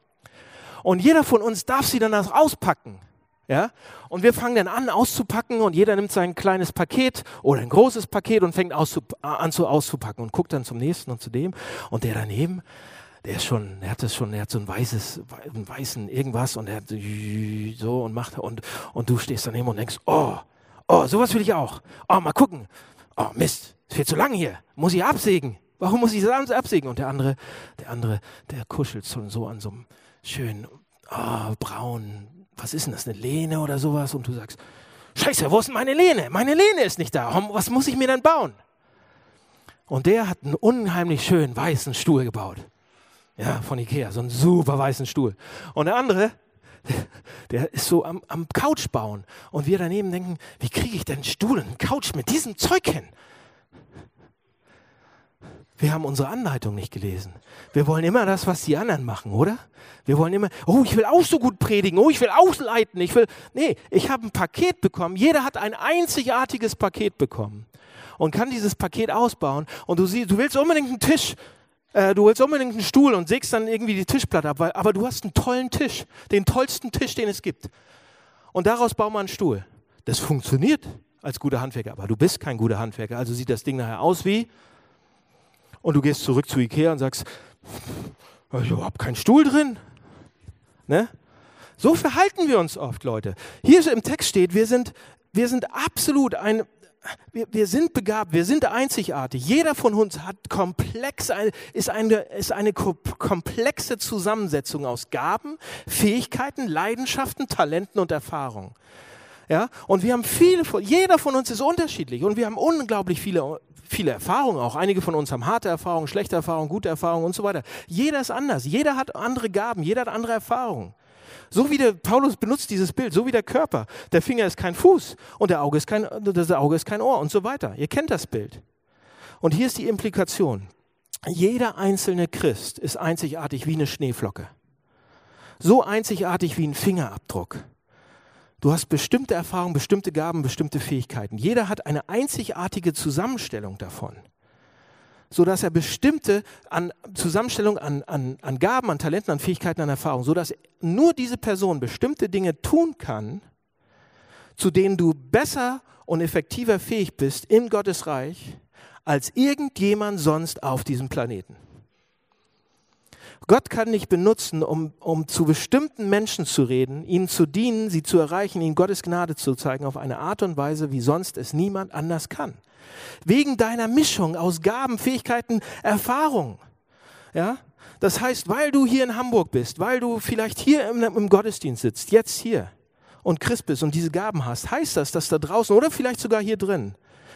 S2: Und jeder von uns darf sie dann auspacken. Ja? Und wir fangen dann an auszupacken und jeder nimmt sein kleines Paket oder ein großes Paket und fängt an zu auszupacken und guckt dann zum nächsten und zu dem. Und der daneben, der ist schon, der hat das schon, der hat so ein weißes, einen weißen irgendwas und der so und macht und, und du stehst daneben und denkst, oh, oh, sowas will ich auch. Oh, mal gucken. Oh, Mist, es wird zu lang hier. Muss ich absägen? Warum muss ich das absägen? Und der andere, der andere, der kuschelt so an so einem schön oh, braun, was ist denn das, eine Lehne oder sowas? Und du sagst, scheiße, wo ist denn meine Lehne? Meine Lehne ist nicht da. Was muss ich mir dann bauen? Und der hat einen unheimlich schönen weißen Stuhl gebaut. Ja, von Ikea, so einen super weißen Stuhl. Und der andere, der ist so am, am Couch bauen. Und wir daneben denken, wie kriege ich denn einen Stuhl und einen Couch mit diesem Zeug hin? Wir haben unsere Anleitung nicht gelesen. Wir wollen immer das, was die anderen machen, oder? Wir wollen immer, oh, ich will auch so gut predigen, oh, ich will auch leiten, ich will. Nee, ich habe ein Paket bekommen. Jeder hat ein einzigartiges Paket bekommen und kann dieses Paket ausbauen. Und du siehst, du willst unbedingt einen Tisch, äh, du willst unbedingt einen Stuhl und sägst dann irgendwie die Tischplatte ab, aber du hast einen tollen Tisch, den tollsten Tisch, den es gibt. Und daraus bauen wir einen Stuhl. Das funktioniert als guter Handwerker, aber du bist kein guter Handwerker. Also sieht das Ding nachher aus wie und du gehst zurück zu Ikea und sagst, ich habe keinen Stuhl drin. Ne? So verhalten wir uns oft, Leute. Hier im Text steht, wir sind, wir sind absolut ein, wir, wir sind begabt, wir sind einzigartig. Jeder von uns hat komplex, ist eine, ist eine komplexe Zusammensetzung aus Gaben, Fähigkeiten, Leidenschaften, Talenten und Erfahrungen. Ja? Und wir haben viele, jeder von uns ist unterschiedlich und wir haben unglaublich viele, viele Erfahrungen auch. Einige von uns haben harte Erfahrungen, schlechte Erfahrungen, gute Erfahrungen und so weiter. Jeder ist anders, jeder hat andere Gaben, jeder hat andere Erfahrungen. So wie der Paulus benutzt dieses Bild, so wie der Körper. Der Finger ist kein Fuß und der Auge ist kein, das Auge ist kein Ohr und so weiter. Ihr kennt das Bild. Und hier ist die Implikation. Jeder einzelne Christ ist einzigartig wie eine Schneeflocke. So einzigartig wie ein Fingerabdruck. Du hast bestimmte Erfahrungen, bestimmte Gaben, bestimmte Fähigkeiten. Jeder hat eine einzigartige Zusammenstellung davon sodass er bestimmte an Zusammenstellung an, an, an Gaben, an Talenten, an Fähigkeiten, an Erfahrungen, sodass nur diese Person bestimmte Dinge tun kann, zu denen du besser und effektiver fähig bist in Gottes Reich als irgendjemand sonst auf diesem Planeten. Gott kann dich benutzen, um, um zu bestimmten Menschen zu reden, ihnen zu dienen, sie zu erreichen, ihnen Gottes Gnade zu zeigen, auf eine Art und Weise, wie sonst es niemand anders kann. Wegen deiner Mischung aus Gaben, Fähigkeiten, Erfahrung. Ja? Das heißt, weil du hier in Hamburg bist, weil du vielleicht hier im, im Gottesdienst sitzt, jetzt hier und Christ bist und diese Gaben hast, heißt das, dass da draußen oder vielleicht sogar hier drin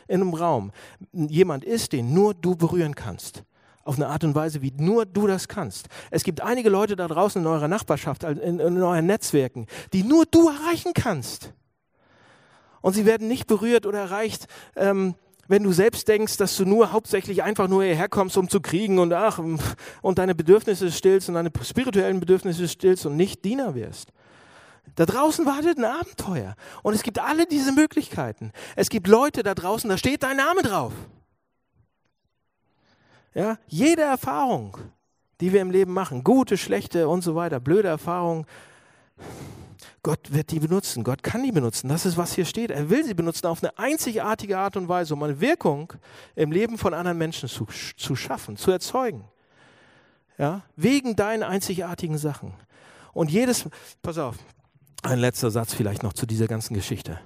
S2: in einem Raum jemand ist, den nur du berühren kannst auf eine Art und Weise, wie nur du das kannst. Es gibt einige Leute da draußen in eurer Nachbarschaft, in, in euren Netzwerken, die nur du erreichen kannst. Und sie werden nicht berührt oder erreicht, ähm, wenn du selbst denkst, dass du nur hauptsächlich einfach nur hierher kommst, um zu kriegen und ach, und deine Bedürfnisse stillst und deine spirituellen Bedürfnisse stillst und nicht Diener wirst. Da draußen wartet ein Abenteuer. Und es gibt alle diese Möglichkeiten. Es gibt Leute da draußen, da steht dein Name drauf. Ja, jede Erfahrung, die wir im Leben machen, gute, schlechte und so weiter, blöde Erfahrungen, Gott wird die benutzen. Gott kann die benutzen. Das ist, was hier steht. Er will sie benutzen auf eine einzigartige Art und Weise, um eine Wirkung im Leben von anderen Menschen zu, zu schaffen, zu erzeugen. Ja? Wegen deinen einzigartigen Sachen. Und jedes, pass auf, ein letzter Satz vielleicht noch zu dieser ganzen Geschichte.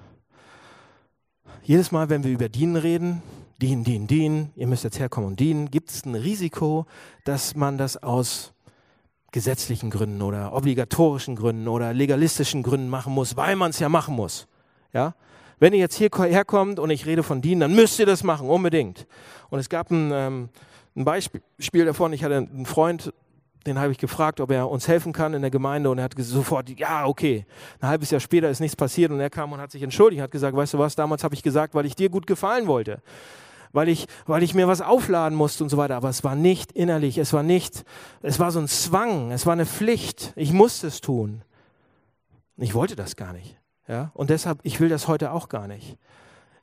S2: Jedes Mal, wenn wir über Dienen reden, dienen, dienen, dienen, ihr müsst jetzt herkommen und dienen, gibt es ein Risiko, dass man das aus gesetzlichen Gründen oder obligatorischen Gründen oder legalistischen Gründen machen muss, weil man es ja machen muss. Ja? Wenn ihr jetzt hierher kommt und ich rede von dienen, dann müsst ihr das machen, unbedingt. Und es gab ein, ähm, ein Beispiel davon, ich hatte einen Freund, den habe ich gefragt, ob er uns helfen kann in der Gemeinde und er hat sofort, ja, okay. Ein halbes Jahr später ist nichts passiert und er kam und hat sich entschuldigt, hat gesagt, weißt du was, damals habe ich gesagt, weil ich dir gut gefallen wollte weil ich, weil ich mir was aufladen musste und so weiter. Aber es war nicht innerlich, es war nicht, es war so ein Zwang, es war eine Pflicht. Ich musste es tun. Ich wollte das gar nicht. Ja? Und deshalb, ich will das heute auch gar nicht.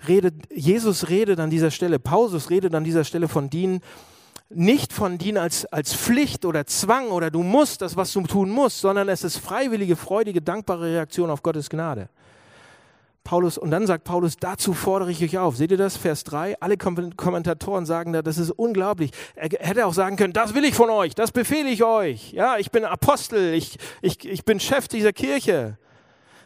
S2: Redet, Jesus redet an dieser Stelle, Pausus redet an dieser Stelle von Dienen, nicht von Dienen als, als Pflicht oder Zwang oder du musst das, was du tun musst, sondern es ist freiwillige, freudige, dankbare Reaktion auf Gottes Gnade. Paulus, und dann sagt Paulus, dazu fordere ich euch auf. Seht ihr das? Vers 3. Alle Kommentatoren sagen da, das ist unglaublich. Er hätte auch sagen können, das will ich von euch, das befehle ich euch. Ja, ich bin Apostel, ich, ich, ich bin Chef dieser Kirche.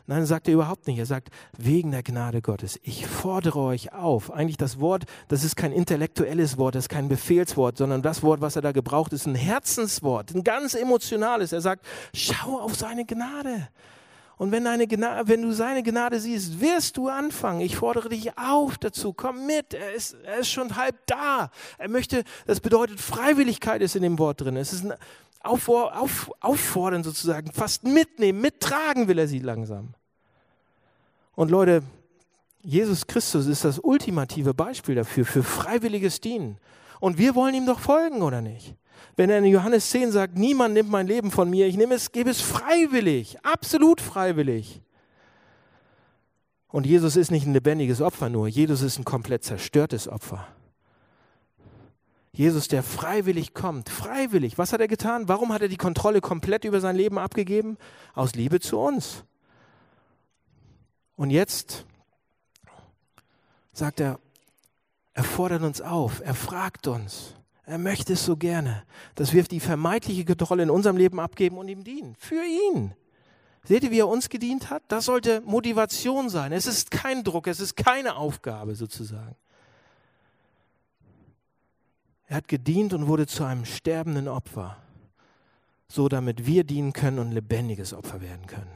S2: Nein, sagt er überhaupt nicht. Er sagt, wegen der Gnade Gottes, ich fordere euch auf. Eigentlich das Wort, das ist kein intellektuelles Wort, das ist kein Befehlswort, sondern das Wort, was er da gebraucht, ist ein Herzenswort, ein ganz emotionales. Er sagt, schau auf seine Gnade. Und wenn, deine Gnade, wenn du seine Gnade siehst, wirst du anfangen. Ich fordere dich auf dazu. Komm mit. Er ist, er ist schon halb da. Er möchte, das bedeutet, Freiwilligkeit ist in dem Wort drin. Es ist ein Auffor auf, Auffordern sozusagen. Fast mitnehmen, mittragen will er sie langsam. Und Leute, Jesus Christus ist das ultimative Beispiel dafür, für freiwilliges Dienen. Und wir wollen ihm doch folgen, oder nicht? Wenn er in Johannes 10 sagt, niemand nimmt mein Leben von mir, ich nehme es, gebe es freiwillig, absolut freiwillig. Und Jesus ist nicht ein lebendiges Opfer nur, Jesus ist ein komplett zerstörtes Opfer. Jesus, der freiwillig kommt, freiwillig. Was hat er getan? Warum hat er die Kontrolle komplett über sein Leben abgegeben? Aus Liebe zu uns. Und jetzt sagt er, er fordert uns auf, er fragt uns. Er möchte es so gerne, dass wir die vermeintliche Kontrolle in unserem Leben abgeben und ihm dienen. Für ihn. Seht ihr, wie er uns gedient hat? Das sollte Motivation sein. Es ist kein Druck, es ist keine Aufgabe sozusagen. Er hat gedient und wurde zu einem sterbenden Opfer, so damit wir dienen können und lebendiges Opfer werden können.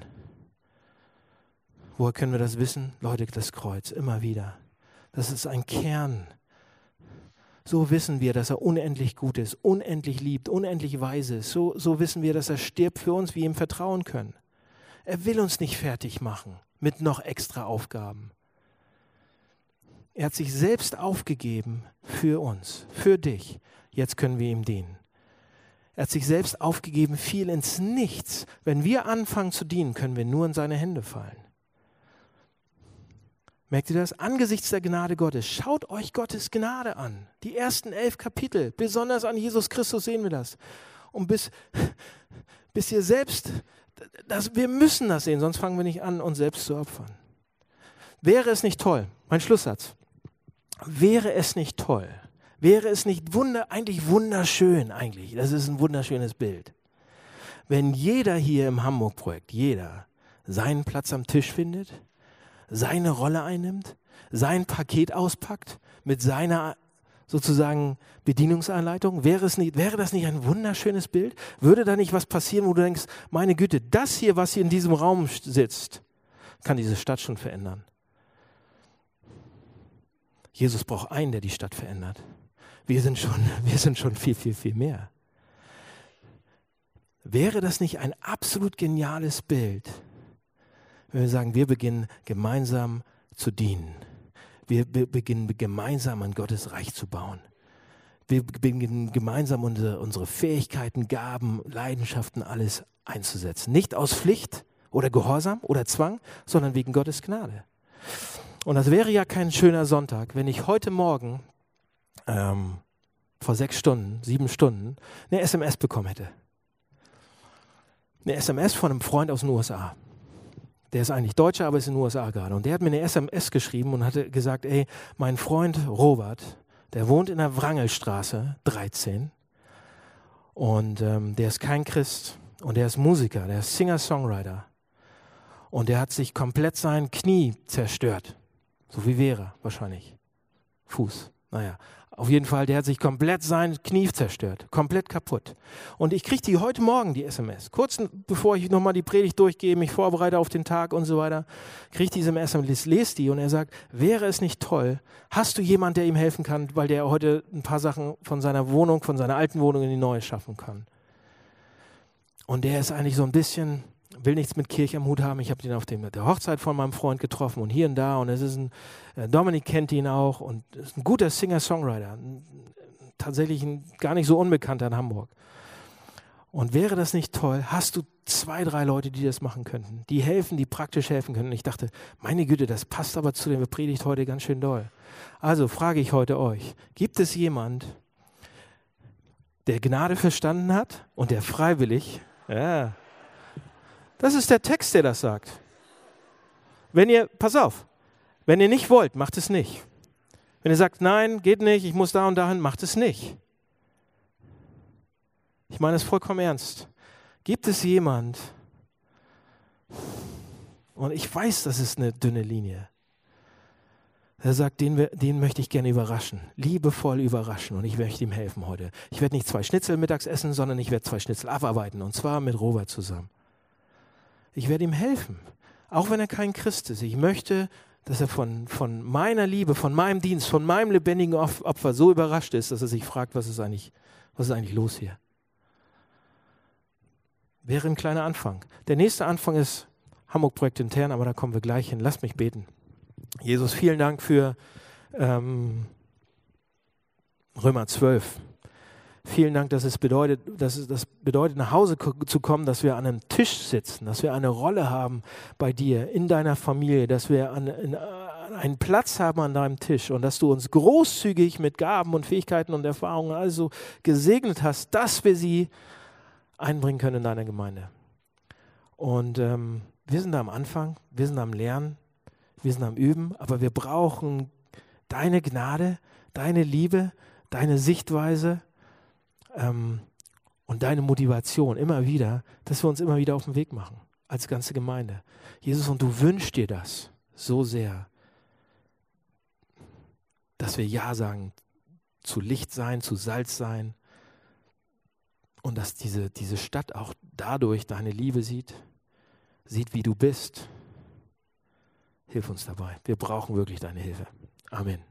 S2: Woher können wir das wissen? Leute, das Kreuz, immer wieder. Das ist ein Kern. So wissen wir, dass er unendlich gut ist, unendlich liebt, unendlich weise ist. So, so wissen wir, dass er stirbt für uns, wir ihm vertrauen können. Er will uns nicht fertig machen mit noch extra Aufgaben. Er hat sich selbst aufgegeben für uns, für dich. Jetzt können wir ihm dienen. Er hat sich selbst aufgegeben, fiel ins Nichts. Wenn wir anfangen zu dienen, können wir nur in seine Hände fallen. Merkt ihr das? Angesichts der Gnade Gottes. Schaut euch Gottes Gnade an. Die ersten elf Kapitel, besonders an Jesus Christus sehen wir das. Und bis, bis ihr selbst das, wir müssen das sehen, sonst fangen wir nicht an, uns selbst zu opfern. Wäre es nicht toll, mein Schlusssatz, wäre es nicht toll, wäre es nicht wunder, eigentlich wunderschön, eigentlich, das ist ein wunderschönes Bild, wenn jeder hier im Hamburg-Projekt, jeder, seinen Platz am Tisch findet, seine Rolle einnimmt, sein Paket auspackt, mit seiner sozusagen Bedienungsanleitung? Wäre, es nicht, wäre das nicht ein wunderschönes Bild? Würde da nicht was passieren, wo du denkst, meine Güte, das hier, was hier in diesem Raum sitzt, kann diese Stadt schon verändern? Jesus braucht einen, der die Stadt verändert. Wir sind schon, wir sind schon viel, viel, viel mehr. Wäre das nicht ein absolut geniales Bild, wenn wir sagen, wir beginnen gemeinsam zu dienen? Wir beginnen gemeinsam an Gottes Reich zu bauen. Wir beginnen gemeinsam unsere, unsere Fähigkeiten, Gaben, Leidenschaften, alles einzusetzen. Nicht aus Pflicht oder Gehorsam oder Zwang, sondern wegen Gottes Gnade. Und das wäre ja kein schöner Sonntag, wenn ich heute Morgen ähm, vor sechs Stunden, sieben Stunden eine SMS bekommen hätte. Eine SMS von einem Freund aus den USA der ist eigentlich Deutscher, aber ist in den USA gerade. Und der hat mir eine SMS geschrieben und hatte gesagt, ey, mein Freund Robert, der wohnt in der Wrangelstraße 13 und ähm, der ist kein Christ und der ist Musiker, der ist Singer-Songwriter. Und der hat sich komplett sein Knie zerstört. So wie wäre wahrscheinlich. Fuß. Naja, auf jeden Fall, der hat sich komplett sein Knie zerstört, komplett kaputt. Und ich kriege die heute Morgen, die SMS. Kurz bevor ich nochmal die Predigt durchgehe, mich vorbereite auf den Tag und so weiter, kriege ich diese SMS, lese die und er sagt, wäre es nicht toll, hast du jemanden, der ihm helfen kann, weil der heute ein paar Sachen von seiner Wohnung, von seiner alten Wohnung in die neue schaffen kann. Und der ist eigentlich so ein bisschen will nichts mit Kirche am Hut haben. Ich habe ihn auf dem, der Hochzeit von meinem Freund getroffen und hier und da. Und es ist ein, äh, Dominik kennt ihn auch und ist ein guter Singer-Songwriter. Tatsächlich ein gar nicht so unbekannter in Hamburg. Und wäre das nicht toll, hast du zwei, drei Leute, die das machen könnten, die helfen, die praktisch helfen können. Und ich dachte, meine Güte, das passt aber zu der Predigt heute ganz schön doll. Also frage ich heute euch, gibt es jemand, der Gnade verstanden hat und der freiwillig, ja, das ist der Text, der das sagt. Wenn ihr, pass auf, wenn ihr nicht wollt, macht es nicht. Wenn ihr sagt, nein, geht nicht, ich muss da und dahin, macht es nicht. Ich meine es vollkommen ernst. Gibt es jemand, und ich weiß, das ist eine dünne Linie, der sagt, den, den möchte ich gerne überraschen, liebevoll überraschen und ich möchte ihm helfen heute. Ich werde nicht zwei Schnitzel mittags essen, sondern ich werde zwei Schnitzel abarbeiten und zwar mit Robert zusammen. Ich werde ihm helfen, auch wenn er kein Christ ist. Ich möchte, dass er von, von meiner Liebe, von meinem Dienst, von meinem lebendigen Opfer so überrascht ist, dass er sich fragt, was ist eigentlich, was ist eigentlich los hier? Wäre ein kleiner Anfang. Der nächste Anfang ist Hamburg-Projekt intern, aber da kommen wir gleich hin. Lass mich beten. Jesus, vielen Dank für ähm, Römer 12. Vielen Dank, dass es bedeutet, dass es das bedeutet, nach Hause zu kommen, dass wir an einem Tisch sitzen, dass wir eine Rolle haben bei dir, in deiner Familie, dass wir an, in, einen Platz haben an deinem Tisch und dass du uns großzügig mit Gaben und Fähigkeiten und Erfahrungen also gesegnet hast, dass wir sie einbringen können in deiner Gemeinde. Und ähm, wir sind am Anfang, wir sind am Lernen, wir sind am Üben, aber wir brauchen deine Gnade, deine Liebe, deine Sichtweise ähm, und deine Motivation immer wieder, dass wir uns immer wieder auf den Weg machen. als ganze Gemeinde. Jesus, und du wünschst dir das so sehr, dass wir Ja sagen zu Licht sein, zu Salz sein und dass diese, diese Stadt auch dadurch deine Liebe sieht, sieht, wie du bist. Hilf uns dabei. Wir brauchen wirklich deine Hilfe. Amen.